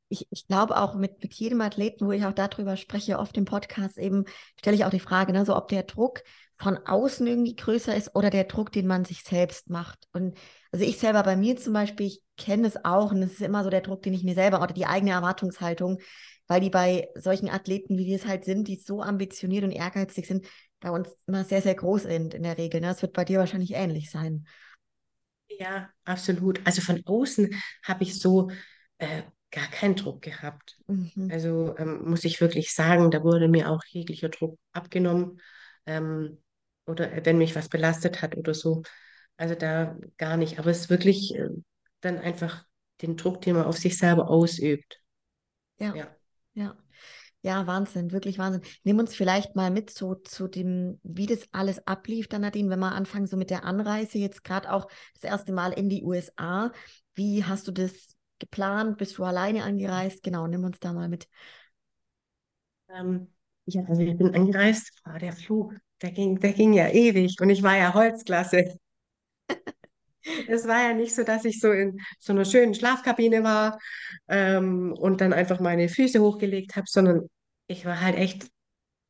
ich, ich glaube auch mit, mit jedem Athleten, wo ich auch darüber spreche, oft im Podcast eben, stelle ich auch die Frage, ne, so ob der Druck von außen irgendwie größer ist oder der Druck, den man sich selbst macht. Und also ich selber bei mir zum Beispiel, ich kenne es auch und es ist immer so der Druck, den ich mir selber oder die eigene Erwartungshaltung, weil die bei solchen Athleten, wie wir es halt sind, die so ambitioniert und ehrgeizig sind, bei uns immer sehr, sehr groß sind in der Regel. Ne? Das wird bei dir wahrscheinlich ähnlich sein. Ja, absolut. Also von außen habe ich so äh, gar keinen Druck gehabt. Mhm. Also ähm, muss ich wirklich sagen, da wurde mir auch jeglicher Druck abgenommen. Ähm, oder äh, wenn mich was belastet hat oder so. Also da gar nicht. Aber es ist wirklich äh, dann einfach den Druck, den man auf sich selber ausübt. Ja, Ja. ja. Ja, Wahnsinn, wirklich Wahnsinn. Nimm uns vielleicht mal mit so zu dem, wie das alles ablief, dann Nadine, wenn wir anfangen, so mit der Anreise, jetzt gerade auch das erste Mal in die USA. Wie hast du das geplant? Bist du alleine angereist? Genau, nimm uns da mal mit. Ähm, ja, also ich bin angereist. Oh, der Flug, der ging, der ging ja ewig und ich war ja Holzklasse. Es war ja nicht so, dass ich so in so einer schönen Schlafkabine war ähm, und dann einfach meine Füße hochgelegt habe, sondern ich war halt echt,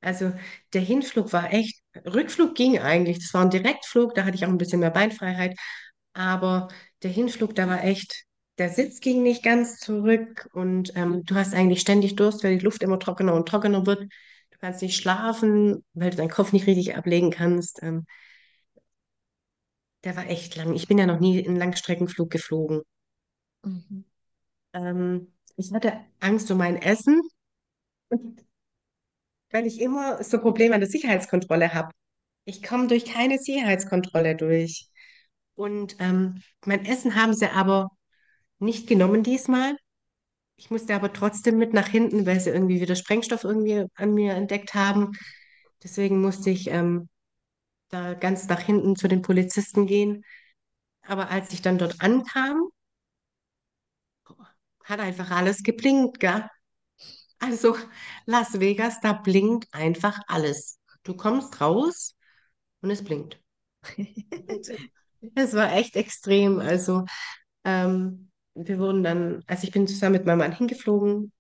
also der Hinflug war echt, Rückflug ging eigentlich, das war ein Direktflug, da hatte ich auch ein bisschen mehr Beinfreiheit, aber der Hinflug, da war echt, der Sitz ging nicht ganz zurück und ähm, du hast eigentlich ständig Durst, weil die Luft immer trockener und trockener wird. Du kannst nicht schlafen, weil du deinen Kopf nicht richtig ablegen kannst. Ähm, der war echt lang. Ich bin ja noch nie einen Langstreckenflug geflogen. Mhm. Ähm, ich hatte Angst um mein Essen, weil ich immer so Probleme an der Sicherheitskontrolle habe. Ich komme durch keine Sicherheitskontrolle durch. Und ähm, mein Essen haben sie aber nicht genommen diesmal. Ich musste aber trotzdem mit nach hinten, weil sie irgendwie wieder Sprengstoff irgendwie an mir entdeckt haben. Deswegen musste ich ähm, da ganz nach hinten zu den Polizisten gehen. Aber als ich dann dort ankam, hat einfach alles geblinkt, gell? Also Las Vegas, da blinkt einfach alles. Du kommst raus und es blinkt. Es war echt extrem. Also ähm, wir wurden dann, also ich bin zusammen mit meinem Mann hingeflogen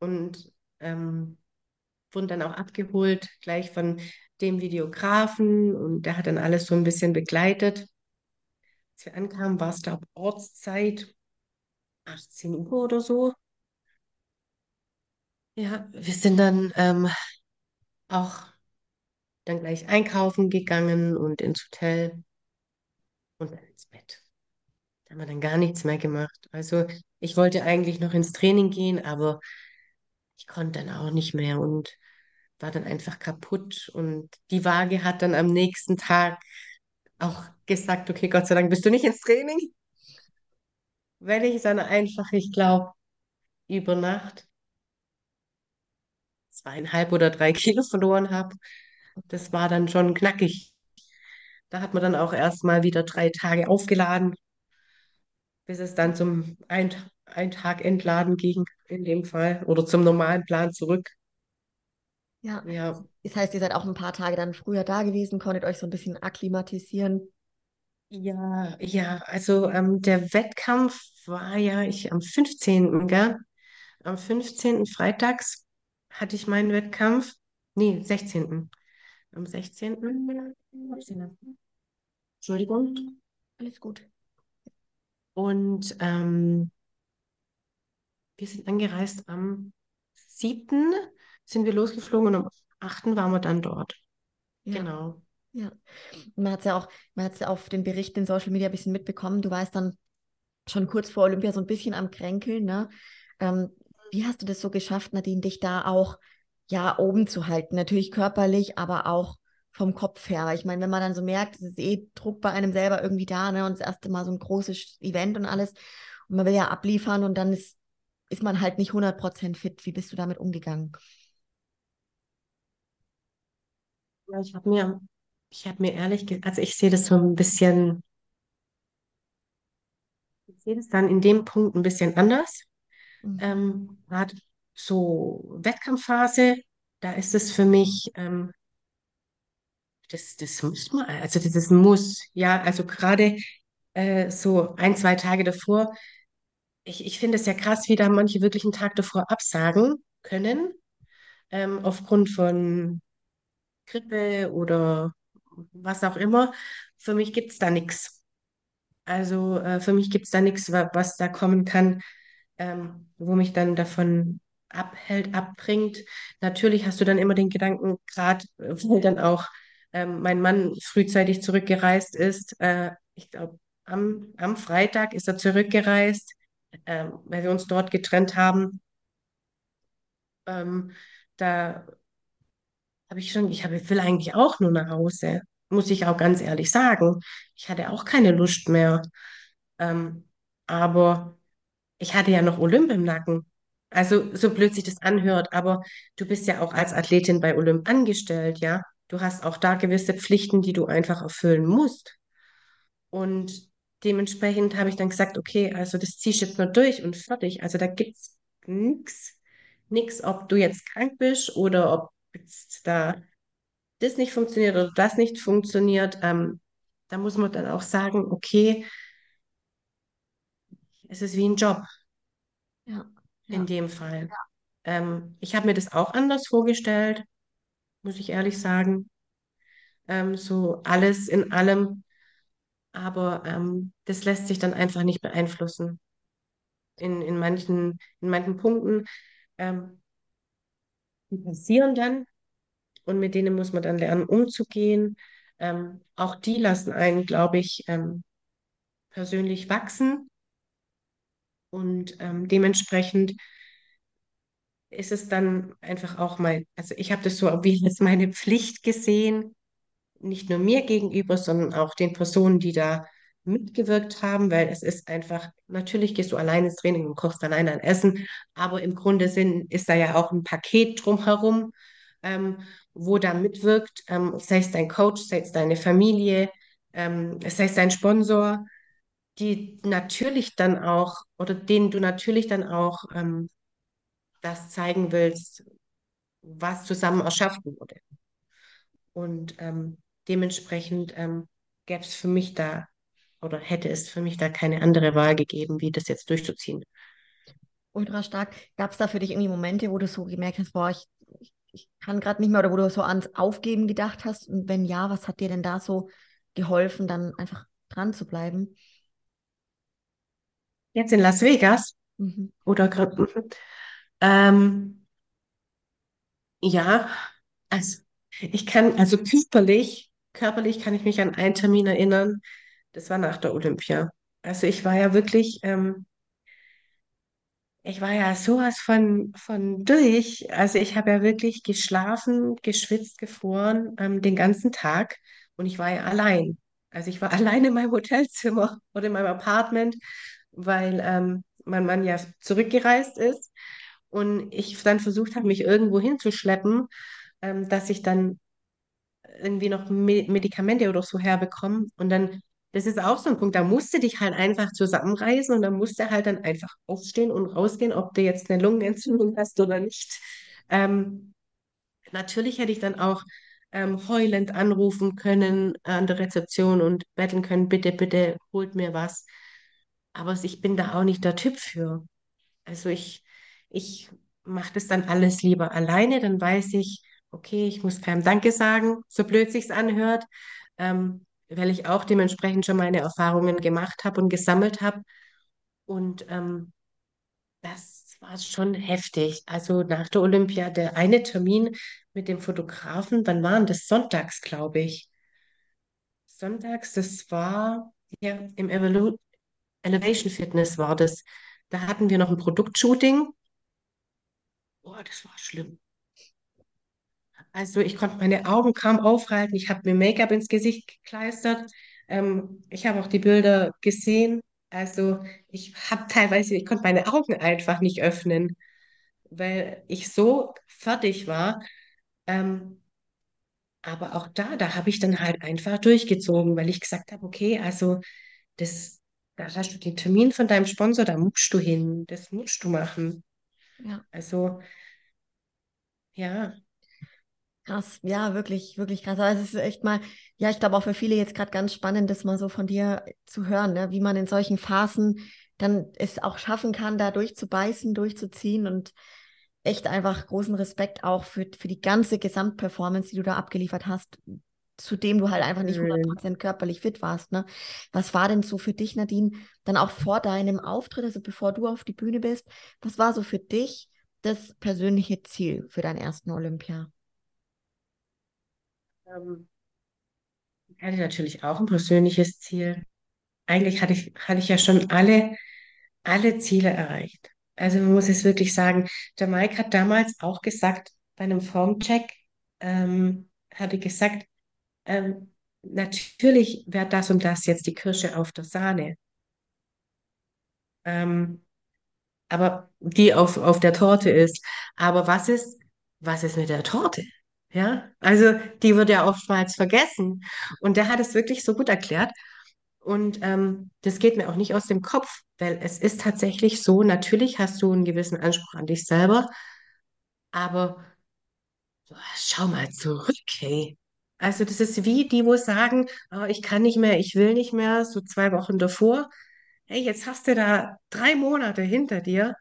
und ähm, wurden dann auch abgeholt, gleich von dem Videografen und der hat dann alles so ein bisschen begleitet. Als wir ankamen, war es, ich, Ortszeit, 18 Uhr oder so. Ja, wir sind dann ähm, auch dann gleich einkaufen gegangen und ins Hotel und dann ins Bett. Haben wir dann gar nichts mehr gemacht. Also ich wollte eigentlich noch ins Training gehen, aber ich konnte dann auch nicht mehr und war dann einfach kaputt. Und die Waage hat dann am nächsten Tag auch gesagt, okay, Gott sei Dank bist du nicht ins Training, weil ich dann einfach, ich glaube, über Nacht zweieinhalb oder drei Kilo verloren habe. Das war dann schon knackig. Da hat man dann auch erst mal wieder drei Tage aufgeladen, bis es dann zum ein, ein Tag Entladen ging, in dem Fall, oder zum normalen Plan zurück. Ja, Ja, das heißt, ihr seid auch ein paar Tage dann früher da gewesen, konntet euch so ein bisschen akklimatisieren. ja, ja, also ähm, der Wettkampf war ja ich am 15., gell? Am 15. freitags hatte ich meinen Wettkampf. Nee, 16. Am 16. Entschuldigung. Alles gut. Und ähm, wir sind angereist am 7. sind wir losgeflogen und am 8. waren wir dann dort. Ja, Genau. ja. Man hat es ja auch, man hat es ja auf den Berichten in Social Media ein bisschen mitbekommen. Du warst dann schon kurz vor Olympia so ein bisschen am Kränkeln, ne? Ähm, wie hast du das so geschafft, Nadine, dich da auch ja oben zu halten? Natürlich körperlich, aber auch vom Kopf her. Weil ich meine, wenn man dann so merkt, es ist eh Druck bei einem selber irgendwie da, ne? Und das erste Mal so ein großes Event und alles. Und man will ja abliefern und dann ist, ist man halt nicht 100% fit. Wie bist du damit umgegangen? Ja, ich habe mir, ich habe mir ehrlich gesagt, also ich sehe das so ein bisschen, ich sehe das dann in dem Punkt ein bisschen anders. Mhm. Ähm, gerade so Wettkampfphase, da ist es für mich, ähm, das, das muss man, also das ist Muss, ja, also gerade äh, so ein, zwei Tage davor, ich, ich finde es ja krass, wie da manche wirklich einen Tag davor absagen können, ähm, aufgrund von Grippe oder was auch immer. Für mich gibt es da nichts. Also äh, für mich gibt es da nichts, wa was da kommen kann, ähm, wo mich dann davon abhält, abbringt. Natürlich hast du dann immer den Gedanken, gerade weil dann auch ähm, mein Mann frühzeitig zurückgereist ist. Äh, ich glaube, am, am Freitag ist er zurückgereist, ähm, weil wir uns dort getrennt haben. Ähm, da habe ich schon, ich habe, will eigentlich auch nur nach Hause, muss ich auch ganz ehrlich sagen. Ich hatte auch keine Lust mehr. Ähm, aber ich hatte ja noch Olymp im Nacken. Also, so blöd sich das anhört, aber du bist ja auch als Athletin bei Olymp angestellt, ja. Du hast auch da gewisse Pflichten, die du einfach erfüllen musst. Und dementsprechend habe ich dann gesagt, okay, also das ziehst du jetzt nur durch und fertig. Also da gibt es nichts, ob du jetzt krank bist oder ob jetzt da das nicht funktioniert oder das nicht funktioniert. Ähm, da muss man dann auch sagen, okay, es ist wie ein Job Ja, in ja, dem Fall. Ähm, ich habe mir das auch anders vorgestellt, muss ich ehrlich sagen. Ähm, so alles in allem, aber ähm, das lässt sich dann einfach nicht beeinflussen. In, in manchen, in manchen Punkten, ähm, die passieren dann und mit denen muss man dann lernen, umzugehen. Ähm, auch die lassen einen, glaube ich, ähm, persönlich wachsen und ähm, dementsprechend ist es dann einfach auch mein, also ich habe das so wie als meine Pflicht gesehen, nicht nur mir gegenüber, sondern auch den Personen, die da mitgewirkt haben, weil es ist einfach, natürlich gehst du alleine ins Training und kochst alleine ein Essen, aber im Grunde Sinn ist da ja auch ein Paket drumherum, ähm, wo da mitwirkt, ähm, sei es dein Coach, sei es deine Familie, ähm, sei es dein Sponsor, die natürlich dann auch oder denen du natürlich dann auch ähm, das zeigen willst, was zusammen erschaffen wurde. Und ähm, dementsprechend ähm, gäbe es für mich da oder hätte es für mich da keine andere Wahl gegeben, wie das jetzt durchzuziehen. Ultra stark. Gab es da für dich irgendwie Momente, wo du so gemerkt hast, boah, ich, ich, ich kann gerade nicht mehr oder wo du so ans Aufgeben gedacht hast? Und wenn ja, was hat dir denn da so geholfen, dann einfach dran zu bleiben? Jetzt in Las Vegas Mhm. oder gerade. Ähm, ja, also ich kann, also körperlich, körperlich kann ich mich an einen Termin erinnern, das war nach der Olympia. Also ich war ja wirklich, ähm, ich war ja sowas von, von durch. Also ich habe ja wirklich geschlafen, geschwitzt, gefroren, ähm, den ganzen Tag und ich war ja allein. Also ich war allein in meinem Hotelzimmer oder in meinem Apartment, weil ähm, mein Mann ja zurückgereist ist und ich dann versucht habe, mich irgendwo hinzuschleppen, ähm, dass ich dann irgendwie noch Me Medikamente oder so herbekomme. Und dann, das ist auch so ein Punkt, da musst du dich halt einfach zusammenreißen und dann musst du halt dann einfach aufstehen und rausgehen, ob du jetzt eine Lungenentzündung hast oder nicht. Ähm, natürlich hätte ich dann auch ähm, heulend anrufen können an der Rezeption und betteln können, bitte, bitte, holt mir was. Aber ich bin da auch nicht der Typ für. Also ich, ich mache das dann alles lieber alleine, dann weiß ich, okay, ich muss keinem Danke sagen, so blöd sich's anhört, ähm, weil ich auch dementsprechend schon meine Erfahrungen gemacht habe und gesammelt habe. Und ähm, das war schon heftig. Also nach der Olympia, der eine Termin mit dem Fotografen, wann waren das? Sonntags, glaube ich. Sonntags, das war ja im Evolu Elevation Fitness war das. Da hatten wir noch ein Produktshooting Boah, das war schlimm. Also ich konnte meine Augen kaum aufhalten. Ich habe mir Make-up ins Gesicht gekleistert. Ähm, ich habe auch die Bilder gesehen. Also ich habe teilweise, ich konnte meine Augen einfach nicht öffnen, weil ich so fertig war. Ähm, aber auch da, da habe ich dann halt einfach durchgezogen, weil ich gesagt habe, okay, also das, da hast du den Termin von deinem Sponsor, da musst du hin, das musst du machen. Ja. Also ja, Krass, ja, wirklich, wirklich krass. Also es ist echt mal, ja, ich glaube auch für viele jetzt gerade ganz spannend, das mal so von dir zu hören, ne? wie man in solchen Phasen dann es auch schaffen kann, da durchzubeißen, durchzuziehen und echt einfach großen Respekt auch für, für die ganze Gesamtperformance, die du da abgeliefert hast, zudem du halt einfach nicht schön. 100% körperlich fit warst. Ne? Was war denn so für dich, Nadine, dann auch vor deinem Auftritt, also bevor du auf die Bühne bist, was war so für dich das persönliche Ziel für deinen ersten Olympia? Ähm, Ich hatte natürlich auch ein persönliches Ziel. Eigentlich hatte ich, hatte ich ja schon alle, alle Ziele erreicht. Also man muss es wirklich sagen, der Mike hat damals auch gesagt, bei einem Formcheck, ähm, hatte gesagt, ähm, natürlich wäre das und das jetzt die Kirsche auf der Sahne. Ähm, aber die auf, auf der Torte ist. Aber was ist, was ist mit der Torte? Ja, also die wird ja oftmals vergessen. Und der hat es wirklich so gut erklärt. Und ähm, das geht mir auch nicht aus dem Kopf, weil es ist tatsächlich so, natürlich hast du einen gewissen Anspruch an dich selber, aber schau mal zurück, hey. Also das ist wie die, wo sagen, oh, ich kann nicht mehr, ich will nicht mehr, so zwei Wochen davor. Hey, jetzt hast du da drei Monate hinter dir,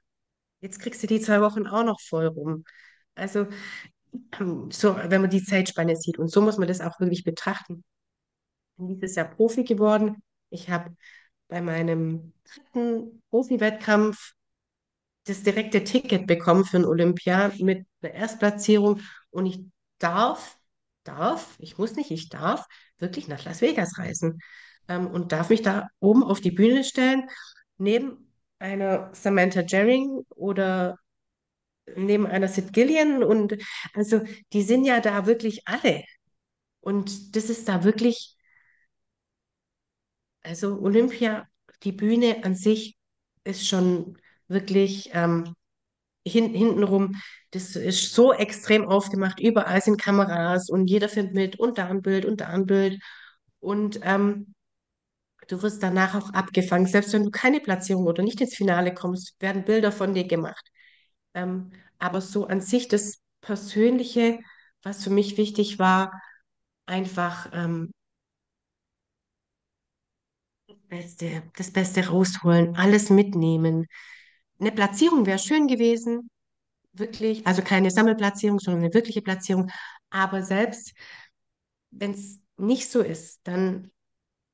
jetzt kriegst du die zwei Wochen auch noch voll rum. Also so, wenn man die Zeitspanne sieht und so muss man das auch wirklich betrachten. bin dieses Jahr Profi geworden. Ich habe bei meinem dritten Profi-Wettkampf das direkte Ticket bekommen für ein Olympia mit einer Erstplatzierung und ich darf, darf, ich muss nicht, ich darf wirklich nach Las Vegas reisen ähm, und darf mich da oben auf die Bühne stellen, neben einer Samantha Jerring oder neben einer Sid Gillian. Und also die sind ja da wirklich alle. Und das ist da wirklich Also Olympia, die Bühne an sich ist schon wirklich, ähm, hin, hintenrum, das ist so extrem aufgemacht. Überall sind Kameras und jeder filmt mit und da ein Bild und da ein Bild. Und ähm, du wirst danach auch abgefangen. Selbst wenn du keine Platzierung oder nicht ins Finale kommst, werden Bilder von dir gemacht. Ähm, aber so an sich das Persönliche, was für mich wichtig war, einfach ähm, Beste, das Beste rausholen, alles mitnehmen. Eine Platzierung wäre schön gewesen, wirklich, also keine Sammelplatzierung, sondern eine wirkliche Platzierung. Aber selbst wenn es nicht so ist, dann,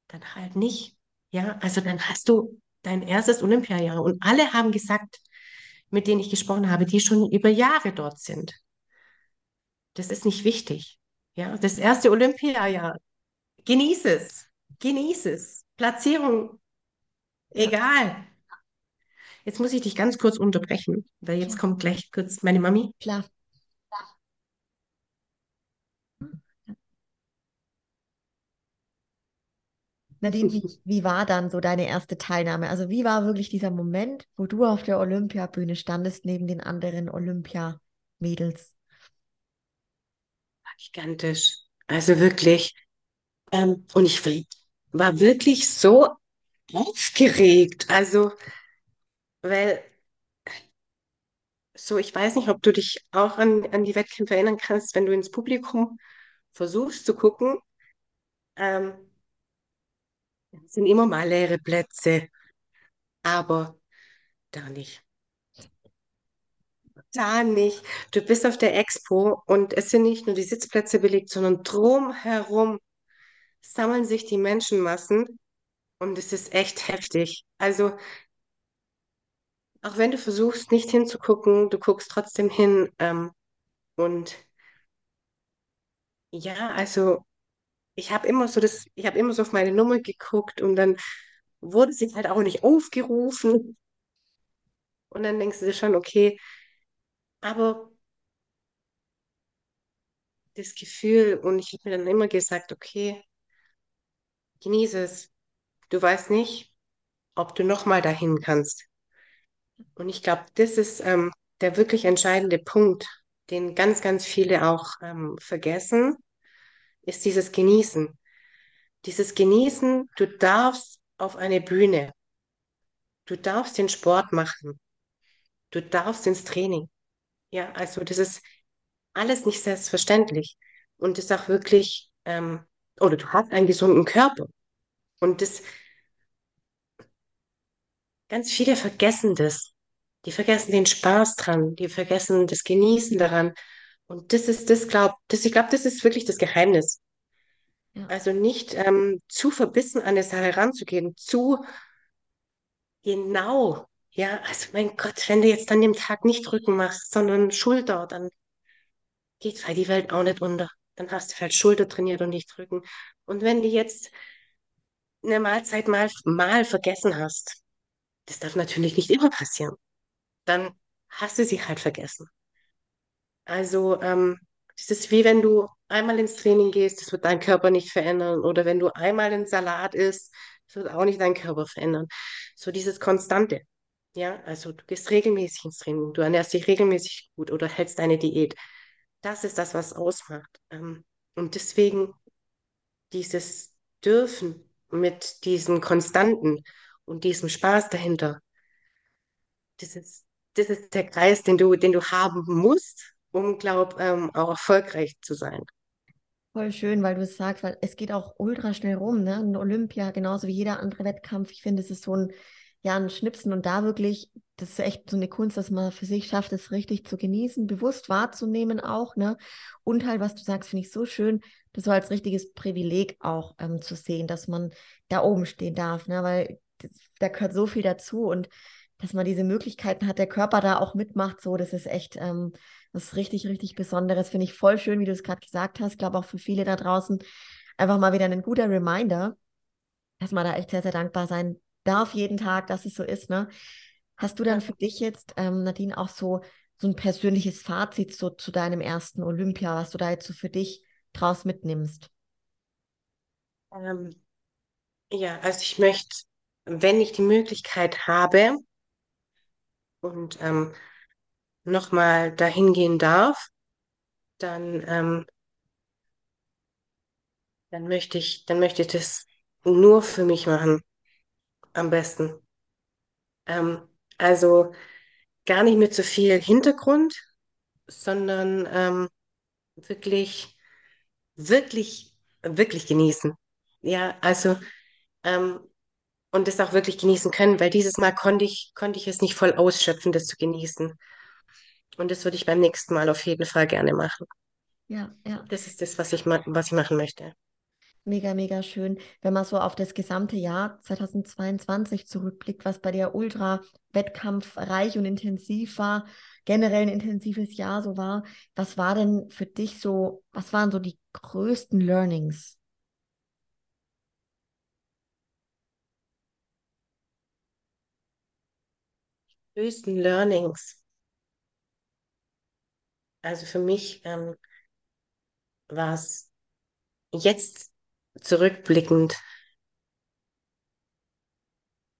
dann halt nicht. Ja, also dann hast du dein erstes Olympiajahr. Und alle haben gesagt, mit denen ich gesprochen habe, die schon über Jahre dort sind. Das ist nicht wichtig. Ja, das erste Olympiajahr. Genieß es. Genieß es. Platzierung, egal. Jetzt muss ich dich ganz kurz unterbrechen, weil jetzt kommt gleich kurz meine Mami. klar. Nadine, wie, wie war dann so deine erste Teilnahme? Also wie war wirklich dieser Moment, wo du auf der Olympiabühne standest neben den anderen Olympiamädels? Gigantisch. Also wirklich. Ähm, und ich war wirklich so aufgeregt. Also, weil so, ich weiß nicht, ob du dich auch an, an die Wettkämpfe erinnern kannst, wenn du ins Publikum versuchst zu gucken, ähm, es sind immer mal leere Plätze, aber da nicht. Da nicht. Du bist auf der Expo und es sind nicht nur die Sitzplätze belegt, sondern drumherum sammeln sich die Menschenmassen und es ist echt heftig. Also, auch wenn du versuchst, nicht hinzugucken, du guckst trotzdem hin. Ähm, und ja, also ich habe immer so das, ich habe immer so auf meine Nummer geguckt und dann wurde sie halt auch nicht aufgerufen. Und dann denkst du dir schon, okay, aber das Gefühl, und ich habe mir dann immer gesagt, okay, genieße es. Du weißt nicht, ob du nochmal dahin kannst. Und ich glaube, das ist ähm, der wirklich entscheidende Punkt, den ganz, ganz viele auch ähm, vergessen, ist dieses Genießen. Dieses Genießen, du darfst auf eine Bühne, du darfst den Sport machen, du darfst ins Training. Ja, also das ist alles nicht selbstverständlich. Und ist auch wirklich, ähm, oder du hast einen gesunden Körper. Und das, ganz viele vergessen das. Die vergessen den Spaß dran, die vergessen das Genießen daran. Und das ist das, glaub, das, ich glaube, das ist wirklich das Geheimnis. Ja, Also nicht ähm, zu verbissen an eine Sache ranzugehen, zu genau. Ja, also mein Gott, wenn du jetzt an dem Tag nicht Rücken machst, sondern Schulter, dann geht halt die Welt auch nicht unter. Dann hast du halt Schulter trainiert und nicht Rücken. Und wenn du jetzt eine Mahlzeit mal, mal vergessen hast, das darf natürlich nicht immer passieren, dann hast du sie halt vergessen. Also, ähm, das ist wie wenn du einmal ins Training gehst, das wird dein Körper nicht verändern. Oder wenn du einmal einen Salat isst, das wird auch nicht deinen Körper verändern. So dieses Konstante. Ja, also du gehst regelmäßig ins Training, du ernährst dich regelmäßig gut oder hältst deine Diät. Das ist das, was ausmacht. Ähm, und deswegen dieses Dürfen mit diesen Konstanten und diesem Spaß dahinter, das ist, das ist der Kreis, den du, den du haben musst, um, glaub, ähm, auch erfolgreich zu sein. voll schön, weil du es sagst, weil es geht auch ultra schnell rum, ne? Ein Olympia, genauso wie jeder andere Wettkampf. Ich finde, es ist so ein, ja, ein Schnipsen und da wirklich, das ist echt so eine Kunst, dass man für sich schafft, es richtig zu genießen, bewusst wahrzunehmen auch, ne? Und halt, was du sagst, finde ich so schön, das so als richtiges Privileg auch ähm, zu sehen, dass man da oben stehen darf, ne? Weil da gehört so viel dazu und dass man diese Möglichkeiten hat, der Körper da auch mitmacht, so, das ist echt ähm, was richtig, richtig Besonderes. Finde ich voll schön, wie du es gerade gesagt hast. Ich glaube auch für viele da draußen einfach mal wieder ein guter Reminder, dass man da echt sehr, sehr dankbar sein darf jeden Tag, dass es so ist, ne? Hast du dann für dich jetzt, ähm, Nadine, auch so, so ein persönliches Fazit so zu deinem ersten Olympia, was du da jetzt so für dich draus mitnimmst? Ähm, ja, also ich möchte, wenn ich die Möglichkeit habe und ähm, nochmal dahin gehen darf, dann, ähm, dann möchte ich, dann möchte ich das nur für mich machen, am besten. Ähm, also gar nicht mit so viel Hintergrund, sondern ähm, wirklich, wirklich, wirklich genießen. Ja, also ähm, und das auch wirklich genießen können, weil dieses Mal konnte ich, konnte ich es nicht voll ausschöpfen, das zu genießen. Und das würde ich beim nächsten Mal auf jeden Fall gerne machen. Ja, ja. Das ist das, was ich, was ich machen möchte. Mega, mega schön, wenn man so auf das gesamte Jahr 2022 zurückblickt, was bei dir ultra wettkampfreich und intensiv war, generell ein intensives Jahr so war. Was war denn für dich so, was waren so die größten Learnings? Größten Learnings. Also für mich ähm, war es jetzt zurückblickend,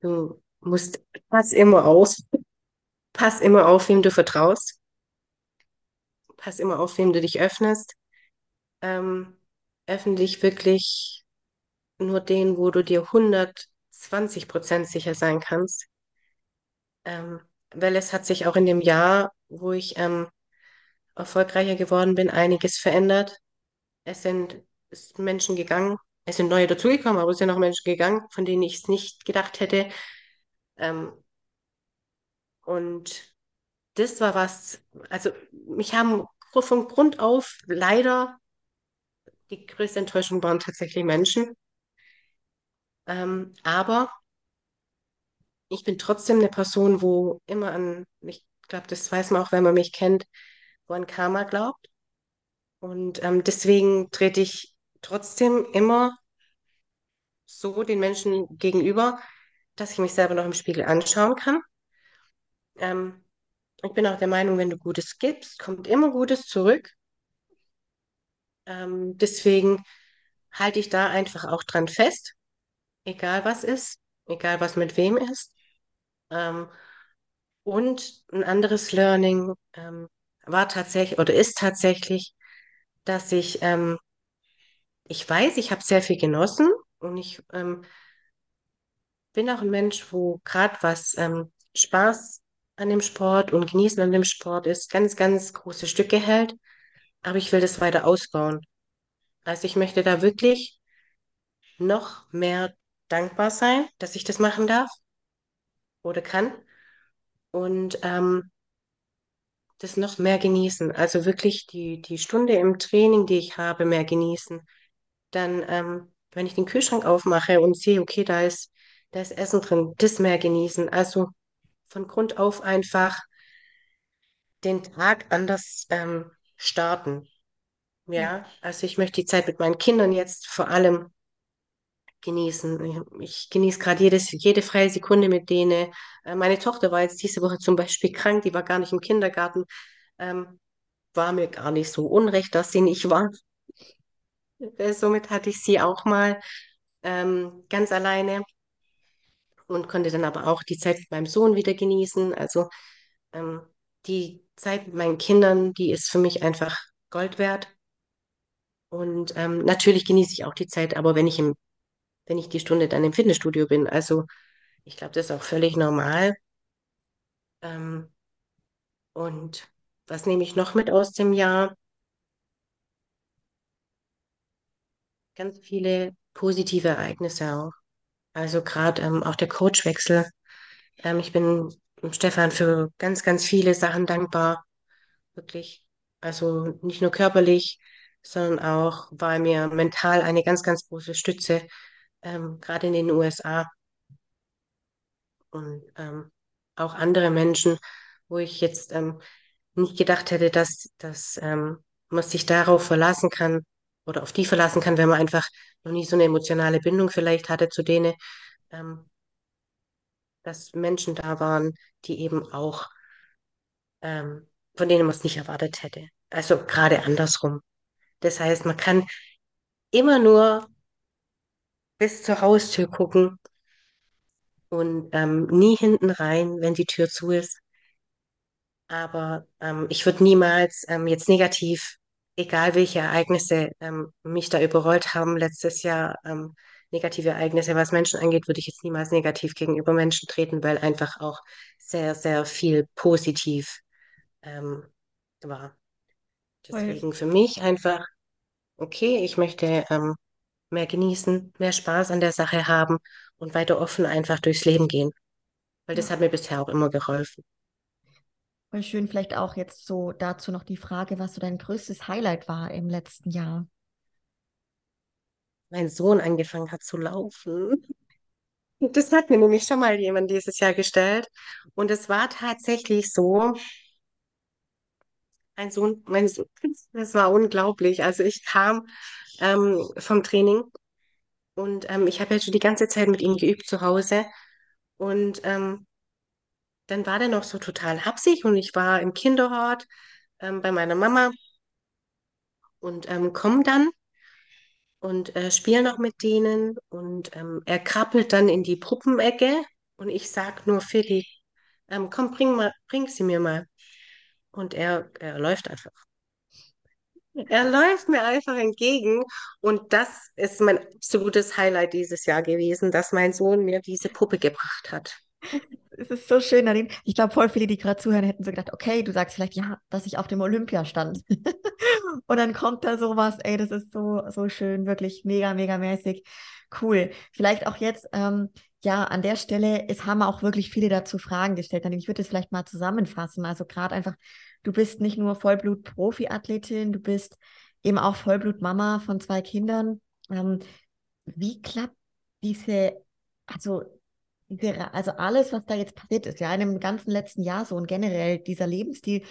du musst, pass immer auf, pass immer auf, wem du vertraust, pass immer auf, wem du dich öffnest. Ähm, öffne dich wirklich nur den, wo du dir 120 Prozent sicher sein kannst. Ähm, weil es hat sich auch in dem Jahr, wo ich ähm, erfolgreicher geworden bin, einiges verändert. Es sind Menschen gegangen, es sind neue dazugekommen, aber es sind auch Menschen gegangen, von denen ich es nicht gedacht hätte. Ähm, und das war was, also mich haben von Grund auf leider die größte Enttäuschung waren tatsächlich Menschen. Ähm, aber ich bin trotzdem eine Person, wo immer an, ich glaube, das weiß man auch, wenn man mich kennt, wo an Karma glaubt. Und ähm, deswegen trete ich trotzdem immer so den Menschen gegenüber, dass ich mich selber noch im Spiegel anschauen kann. Ähm, ich bin auch der Meinung, wenn du Gutes gibst, kommt immer Gutes zurück. Ähm, deswegen halte ich da einfach auch dran fest, egal was ist, egal was mit wem ist. Ähm, und ein anderes Learning ähm, war tatsächlich oder ist tatsächlich, dass ich, ähm, ich weiß, ich habe sehr viel genossen und ich ähm, bin auch ein Mensch, wo gerade was ähm, Spaß an dem Sport und Genießen an dem Sport ist, ganz, ganz große Stücke hält. Aber ich will das weiter ausbauen. Also ich möchte da wirklich noch mehr dankbar sein, dass ich das machen darf oder kann und ähm, das noch mehr genießen. Also wirklich die, die Stunde im Training, die ich habe, mehr genießen. Dann, ähm, wenn ich den Kühlschrank aufmache und sehe, okay, da ist, da ist Essen drin, das mehr genießen. Also von Grund auf einfach den Tag anders ähm, starten. Ja, Ja, also ich möchte die Zeit mit meinen Kindern jetzt vor allem genießen. Ich genieße gerade jede freie Sekunde mit denen. Äh, Meine Tochter war jetzt diese Woche zum Beispiel krank, die war gar nicht im Kindergarten. Ähm, war mir gar nicht so unrecht, dass sie nicht war. Äh, Somit hatte ich sie auch mal ähm, ganz alleine und konnte dann aber auch die Zeit mit meinem Sohn wieder genießen. Also ähm, die Zeit mit meinen Kindern, die ist für mich einfach Gold wert. Und ähm, natürlich genieße ich auch die Zeit, aber wenn ich im, wenn ich die Stunde dann im Fitnessstudio bin, also ich glaube, das ist auch völlig normal. Ähm, und was nehme ich noch mit aus dem Jahr? Ganz viele positive Ereignisse auch. Also gerade ähm, auch der Coachwechsel. Ähm, ich bin Stefan für ganz, ganz viele Sachen dankbar. Wirklich. Also nicht nur körperlich, sondern auch er mir mental eine ganz, ganz große Stütze, ähm, gerade in den USA. Und ähm, auch andere Menschen, wo ich jetzt ähm, nicht gedacht hätte, dass, dass ähm, man sich darauf verlassen kann oder auf die verlassen kann, wenn man einfach noch nie so eine emotionale Bindung vielleicht hatte zu denen, ähm, dass Menschen da waren, die eben auch, ähm, von denen man es nicht erwartet hätte. Also gerade andersrum. Das heißt, man kann immer nur bis zur Haustür gucken und ähm, nie hinten rein, wenn die Tür zu ist. Aber ähm, ich würde niemals ähm, jetzt negativ, egal welche Ereignisse ähm, mich da überrollt haben letztes Jahr, ähm, negative Ereignisse, was Menschen angeht, würde ich jetzt niemals negativ gegenüber Menschen treten, weil einfach auch sehr, sehr viel positiv ähm, war. Deswegen für mich einfach, okay, ich möchte mehr genießen, mehr Spaß an der Sache haben und weiter offen einfach durchs Leben gehen, weil das hat mir bisher auch immer geholfen. voll schön. Vielleicht auch jetzt so dazu noch die Frage, was so dein größtes Highlight war im letzten Jahr. Mein Sohn angefangen hat zu laufen. Das hat mir nämlich schon mal jemand dieses Jahr gestellt. Und es war tatsächlich so, mein Sohn, mein Sohn, das war unglaublich. Also ich kam ähm, vom Training und ähm, ich habe ja schon die ganze Zeit mit ihm geübt zu Hause. Und ähm, dann war der noch so total hapsig und ich war im Kinderhort ähm, bei meiner Mama und ähm, komme dann und äh, spiele noch mit denen und ähm, er krabbelt dann in die Puppenecke und ich sag nur, Philly, ähm, komm, bring mal, bring sie mir mal. Und er, er läuft einfach. Er läuft mir einfach entgegen und das ist mein absolutes Highlight dieses Jahr gewesen, dass mein Sohn mir diese Puppe gebracht hat. Es ist so schön, Nadine. Ich glaube, voll viele, die gerade zuhören, hätten so gedacht, okay, du sagst vielleicht, ja, dass ich auf dem Olympia stand. Und dann kommt da sowas, ey, das ist so, so schön, wirklich mega, mega mäßig. Cool. Vielleicht auch jetzt, ähm, ja, an der Stelle, es haben auch wirklich viele dazu Fragen gestellt. Nadine, ich würde es vielleicht mal zusammenfassen. Also gerade einfach, du bist nicht nur Vollblut-Profi-Athletin, du bist eben auch Vollblut-Mama von zwei Kindern. Ähm, wie klappt diese, also diese, also alles, was da jetzt passiert ist, ja, in dem ganzen letzten Jahr so und generell dieser Lebensstil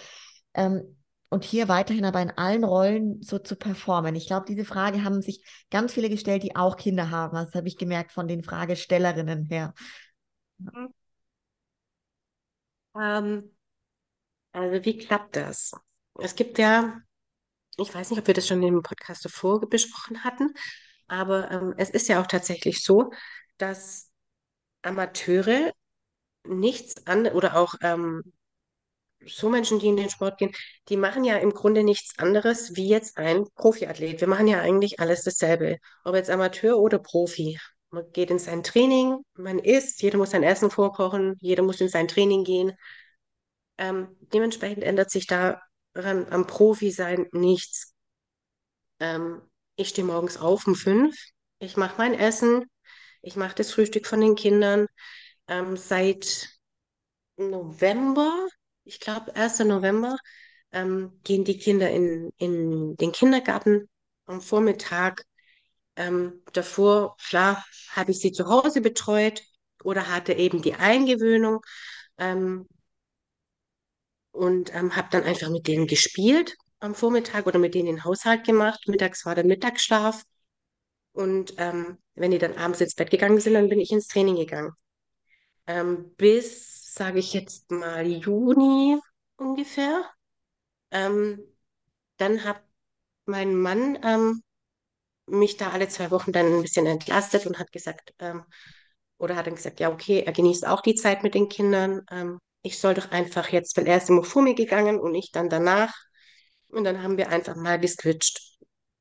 ähm, und hier weiterhin aber in allen Rollen so zu performen. Ich glaube, diese Frage haben sich ganz viele gestellt, die auch Kinder haben. Das habe ich gemerkt von den Fragestellerinnen her. Ähm, also wie klappt das? Es gibt ja, ich weiß nicht, ob wir das schon im Podcast davor besprochen hatten, aber ähm, es ist ja auch tatsächlich so, dass Amateure nichts an oder auch ähm, so Menschen, die in den Sport gehen, die machen ja im Grunde nichts anderes wie jetzt ein Profiathlet. Wir machen ja eigentlich alles dasselbe, ob jetzt Amateur oder Profi. Man geht in sein Training, man isst, jeder muss sein Essen vorkochen, jeder muss in sein Training gehen. Ähm, dementsprechend ändert sich daran am Profi sein nichts. Ähm, ich stehe morgens auf um fünf, ich mache mein Essen, ich mache das Frühstück von den Kindern. Ähm, seit November, ich glaube 1. November, ähm, gehen die Kinder in, in den Kindergarten am Vormittag. Ähm, davor, klar, habe ich sie zu Hause betreut oder hatte eben die Eingewöhnung ähm, und ähm, habe dann einfach mit denen gespielt am Vormittag oder mit denen den Haushalt gemacht. Mittags war der Mittagsschlaf und ähm, wenn die dann abends ins Bett gegangen sind, dann bin ich ins Training gegangen. Ähm, bis, sage ich jetzt mal, Juni ungefähr. Ähm, dann hat mein Mann ähm, mich da alle zwei Wochen dann ein bisschen entlastet und hat gesagt, ähm, oder hat dann gesagt, ja, okay, er genießt auch die Zeit mit den Kindern. Ähm, ich soll doch einfach jetzt, weil er ist immer vor mir gegangen und ich dann danach. Und dann haben wir einfach mal geswitcht.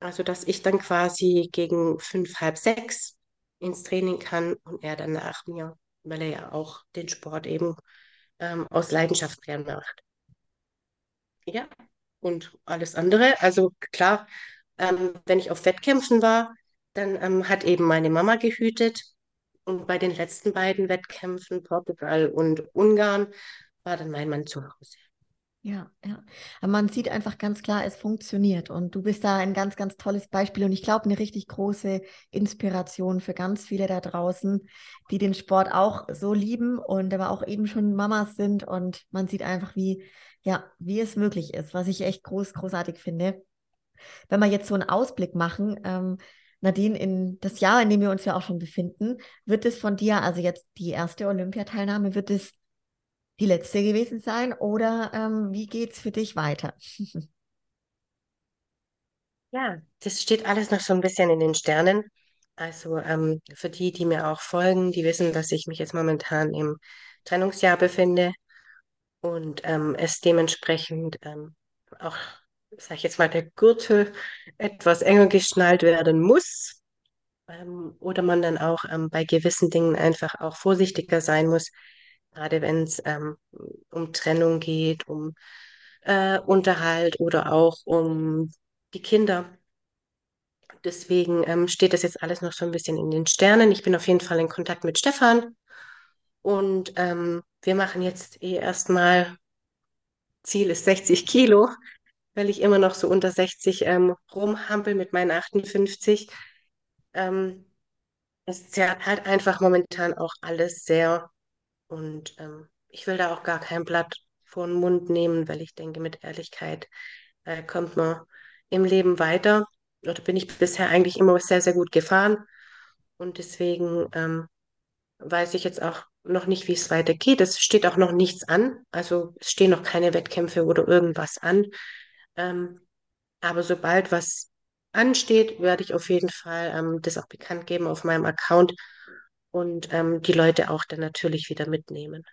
Also, dass ich dann quasi gegen fünf, halb sechs ins Training kann und er dann nach mir, weil er ja auch den Sport eben ähm, aus Leidenschaft gern macht. Ja, und alles andere. Also klar, ähm, wenn ich auf Wettkämpfen war, dann ähm, hat eben meine Mama gehütet. Und bei den letzten beiden Wettkämpfen, Portugal und Ungarn, war dann mein Mann zu Hause. Ja, ja. Aber man sieht einfach ganz klar, es funktioniert. Und du bist da ein ganz, ganz tolles Beispiel. Und ich glaube, eine richtig große Inspiration für ganz viele da draußen, die den Sport auch so lieben und aber auch eben schon Mamas sind. Und man sieht einfach, wie, ja, wie es möglich ist, was ich echt groß, großartig finde. Wenn wir jetzt so einen Ausblick machen, ähm, Nadine, in das Jahr, in dem wir uns ja auch schon befinden, wird es von dir, also jetzt die erste Olympiateilnahme, wird es die letzte gewesen sein oder ähm, wie geht es für dich weiter? Ja, das steht alles noch so ein bisschen in den Sternen. Also ähm, für die, die mir auch folgen, die wissen, dass ich mich jetzt momentan im Trennungsjahr befinde und ähm, es dementsprechend ähm, auch, sag ich jetzt mal, der Gürtel etwas enger geschnallt werden muss. Ähm, oder man dann auch ähm, bei gewissen Dingen einfach auch vorsichtiger sein muss, gerade wenn es ähm, um Trennung geht, um äh, Unterhalt oder auch um die Kinder. Deswegen ähm, steht das jetzt alles noch so ein bisschen in den Sternen. Ich bin auf jeden Fall in Kontakt mit Stefan und ähm, wir machen jetzt eh erstmal, Ziel ist 60 Kilo, weil ich immer noch so unter 60 ähm, rumhampel mit meinen 58. Ähm, es zerrt halt einfach momentan auch alles sehr und ähm, ich will da auch gar kein Blatt vor den Mund nehmen, weil ich denke, mit Ehrlichkeit äh, kommt man im Leben weiter. Oder bin ich bisher eigentlich immer sehr, sehr gut gefahren. Und deswegen ähm, weiß ich jetzt auch noch nicht, wie es weitergeht. Es steht auch noch nichts an. Also es stehen noch keine Wettkämpfe oder irgendwas an. Ähm, aber sobald was ansteht, werde ich auf jeden Fall ähm, das auch bekannt geben auf meinem Account und ähm, die Leute auch dann natürlich wieder mitnehmen.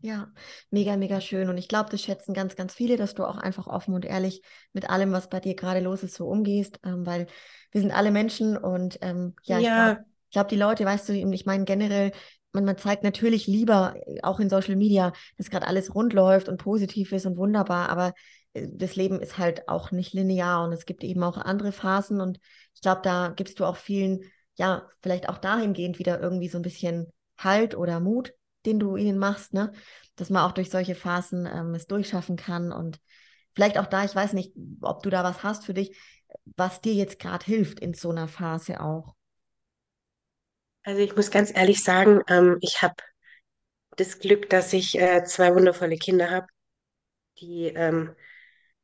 Ja, mega, mega schön. Und ich glaube, das schätzen ganz, ganz viele, dass du auch einfach offen und ehrlich mit allem, was bei dir gerade los ist, so umgehst, ähm, weil wir sind alle Menschen und ähm, ja, ich Ja, glaube, ich glaub, die Leute, weißt du, ich meine generell, man, man zeigt natürlich lieber, äh, auch in Social Media, dass gerade alles rund läuft und positiv ist und wunderbar, aber äh, das Leben ist halt auch nicht linear und es gibt eben auch andere Phasen und ich glaube, da gibst du auch vielen, ja, vielleicht auch dahingehend wieder irgendwie so ein bisschen Halt oder Mut den du ihnen machst, ne? Dass man auch durch solche Phasen ähm, es durchschaffen kann und vielleicht auch da, ich weiß nicht, ob du da was hast für dich, was dir jetzt gerade hilft in so einer Phase auch. Also ich muss ganz ehrlich sagen, ähm, ich habe das Glück, dass ich äh, zwei wundervolle Kinder habe, die ähm,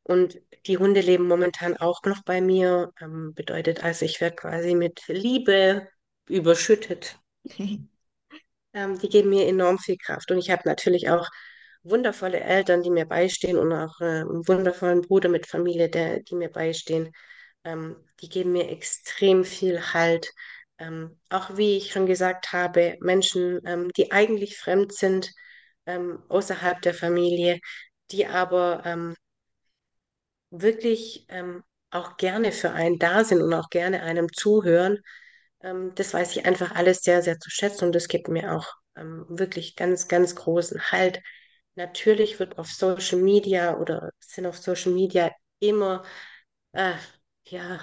und die Hunde leben momentan auch noch bei mir. Ähm, bedeutet also, ich werde quasi mit Liebe überschüttet. Ähm, die geben mir enorm viel Kraft. Und ich habe natürlich auch wundervolle Eltern, die mir beistehen und auch äh, einen wundervollen Bruder mit Familie, der, die mir beistehen. Ähm, die geben mir extrem viel Halt. Ähm, auch wie ich schon gesagt habe, Menschen, ähm, die eigentlich fremd sind, ähm, außerhalb der Familie, die aber ähm, wirklich ähm, auch gerne für einen da sind und auch gerne einem zuhören. Ähm, das weiß ich einfach alles sehr, sehr zu schätzen und das gibt mir auch wirklich ganz, ganz großen Halt. Natürlich wird auf Social Media oder sind auf Social Media immer äh, ja,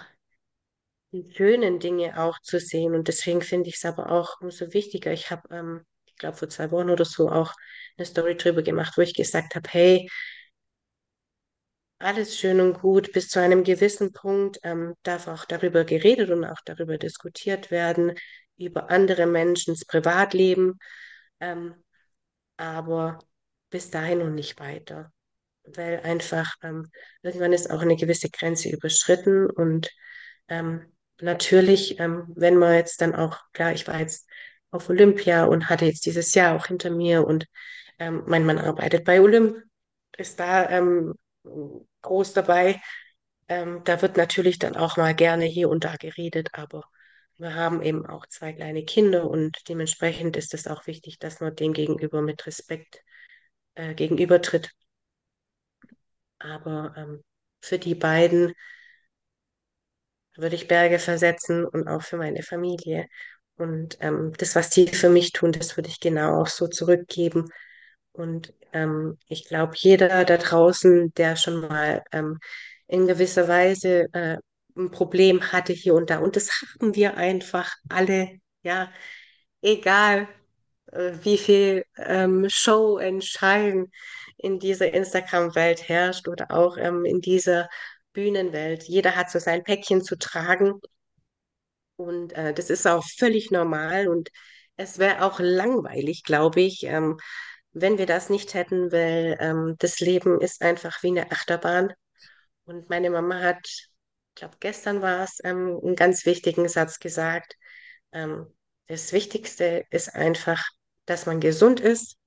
die schönen Dinge auch zu sehen und deswegen finde ich es aber auch umso wichtiger. Ich habe, ähm, ich glaube, vor zwei Wochen oder so auch eine Story drüber gemacht, wo ich gesagt habe, hey, alles schön und gut. Bis zu einem gewissen Punkt ähm, darf auch darüber geredet und auch darüber diskutiert werden, über andere Menschens Privatleben, ähm, aber bis dahin und nicht weiter. Weil einfach ähm, irgendwann ist auch eine gewisse Grenze überschritten und ähm, natürlich, ähm, wenn man jetzt dann auch, klar, ich war jetzt auf Olympia und hatte jetzt dieses Jahr auch hinter mir und ähm, mein Mann arbeitet bei Olymp, ist da ähm, groß dabei. Ähm, da wird natürlich dann auch mal gerne hier und da geredet, aber wir haben eben auch zwei kleine Kinder und dementsprechend ist es auch wichtig, dass man dem gegenüber mit Respekt äh, gegenübertritt. Aber ähm, für die beiden würde ich Berge versetzen und auch für meine Familie. Und ähm, das, was die für mich tun, das würde ich genau auch so zurückgeben. Und ähm, ich glaube, jeder da draußen, der schon mal ähm, in gewisser Weise äh, ein Problem hatte hier und da, und das haben wir einfach alle, ja, egal äh, wie viel ähm, Show and Shine in dieser Instagram-Welt herrscht oder auch ähm, in dieser Bühnenwelt. Jeder hat so sein Päckchen zu tragen und äh, das ist auch völlig normal und es wäre auch langweilig, glaube ich, ähm, wenn wir das nicht hätten, weil ähm, das Leben ist einfach wie eine Achterbahn. Und meine Mama hat, ich glaube, gestern war es, ähm, einen ganz wichtigen Satz gesagt. Ähm, das Wichtigste ist einfach, dass man gesund ist,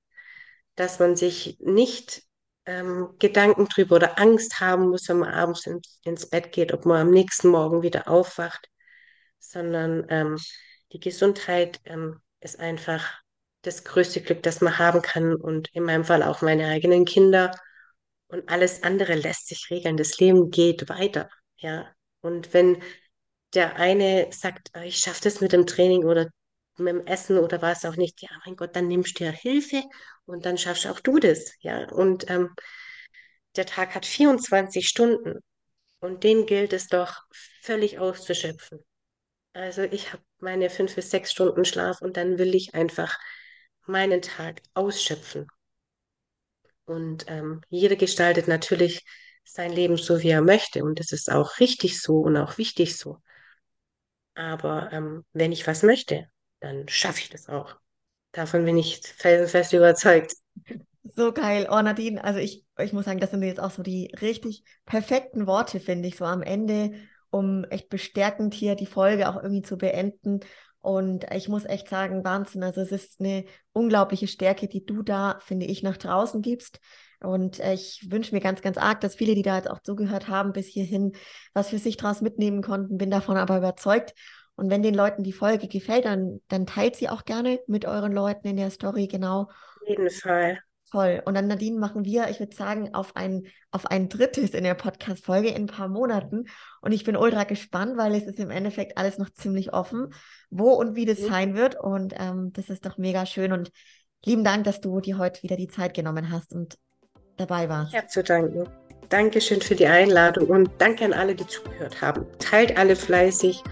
dass man sich nicht ähm, Gedanken drüber oder Angst haben muss, wenn man abends in, ins Bett geht, ob man am nächsten Morgen wieder aufwacht, sondern ähm, die Gesundheit ähm, ist einfach das größte Glück, das man haben kann und in meinem Fall auch meine eigenen Kinder und alles andere lässt sich regeln. Das Leben geht weiter, ja. Und wenn der eine sagt, ah, ich schaffe das mit dem Training oder mit dem Essen oder was auch nicht, ja, mein Gott, dann nimmst du dir Hilfe und dann schaffst auch du das, ja. Und ähm, der Tag hat 24 Stunden und den gilt es doch völlig auszuschöpfen. Also ich habe meine fünf bis sechs Stunden Schlaf und dann will ich einfach meinen Tag ausschöpfen. Und ähm, jeder gestaltet natürlich sein Leben so, wie er möchte. Und das ist auch richtig so und auch wichtig so. Aber ähm, wenn ich was möchte, dann schaffe ich das auch. Davon bin ich felsenfest überzeugt. So geil. Oh, Nadine, also ich, ich muss sagen, das sind jetzt auch so die richtig perfekten Worte, finde ich, so am Ende, um echt bestärkend hier die Folge auch irgendwie zu beenden. Und ich muss echt sagen, Wahnsinn. Also es ist eine unglaubliche Stärke, die du da, finde ich, nach draußen gibst. Und ich wünsche mir ganz, ganz arg, dass viele, die da jetzt auch zugehört haben, bis hierhin was für sich draus mitnehmen konnten. Bin davon aber überzeugt. Und wenn den Leuten die Folge gefällt, dann, dann teilt sie auch gerne mit euren Leuten in der Story, genau. Auf jeden Fall. Toll. Und dann, Nadine, machen wir, ich würde sagen, auf ein, auf ein drittes in der Podcast-Folge in ein paar Monaten. Und ich bin ultra gespannt, weil es ist im Endeffekt alles noch ziemlich offen, wo und wie das mhm. sein wird. Und ähm, das ist doch mega schön. Und lieben Dank, dass du dir heute wieder die Zeit genommen hast und dabei warst. Ich habe zu danken. Dankeschön für die Einladung und danke an alle, die zugehört haben. Teilt alle fleißig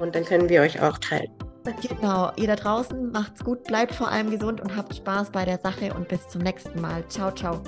und dann können wir euch auch teilen. Genau, ihr da draußen macht's gut, bleibt vor allem gesund und habt Spaß bei der Sache und bis zum nächsten Mal. Ciao, ciao.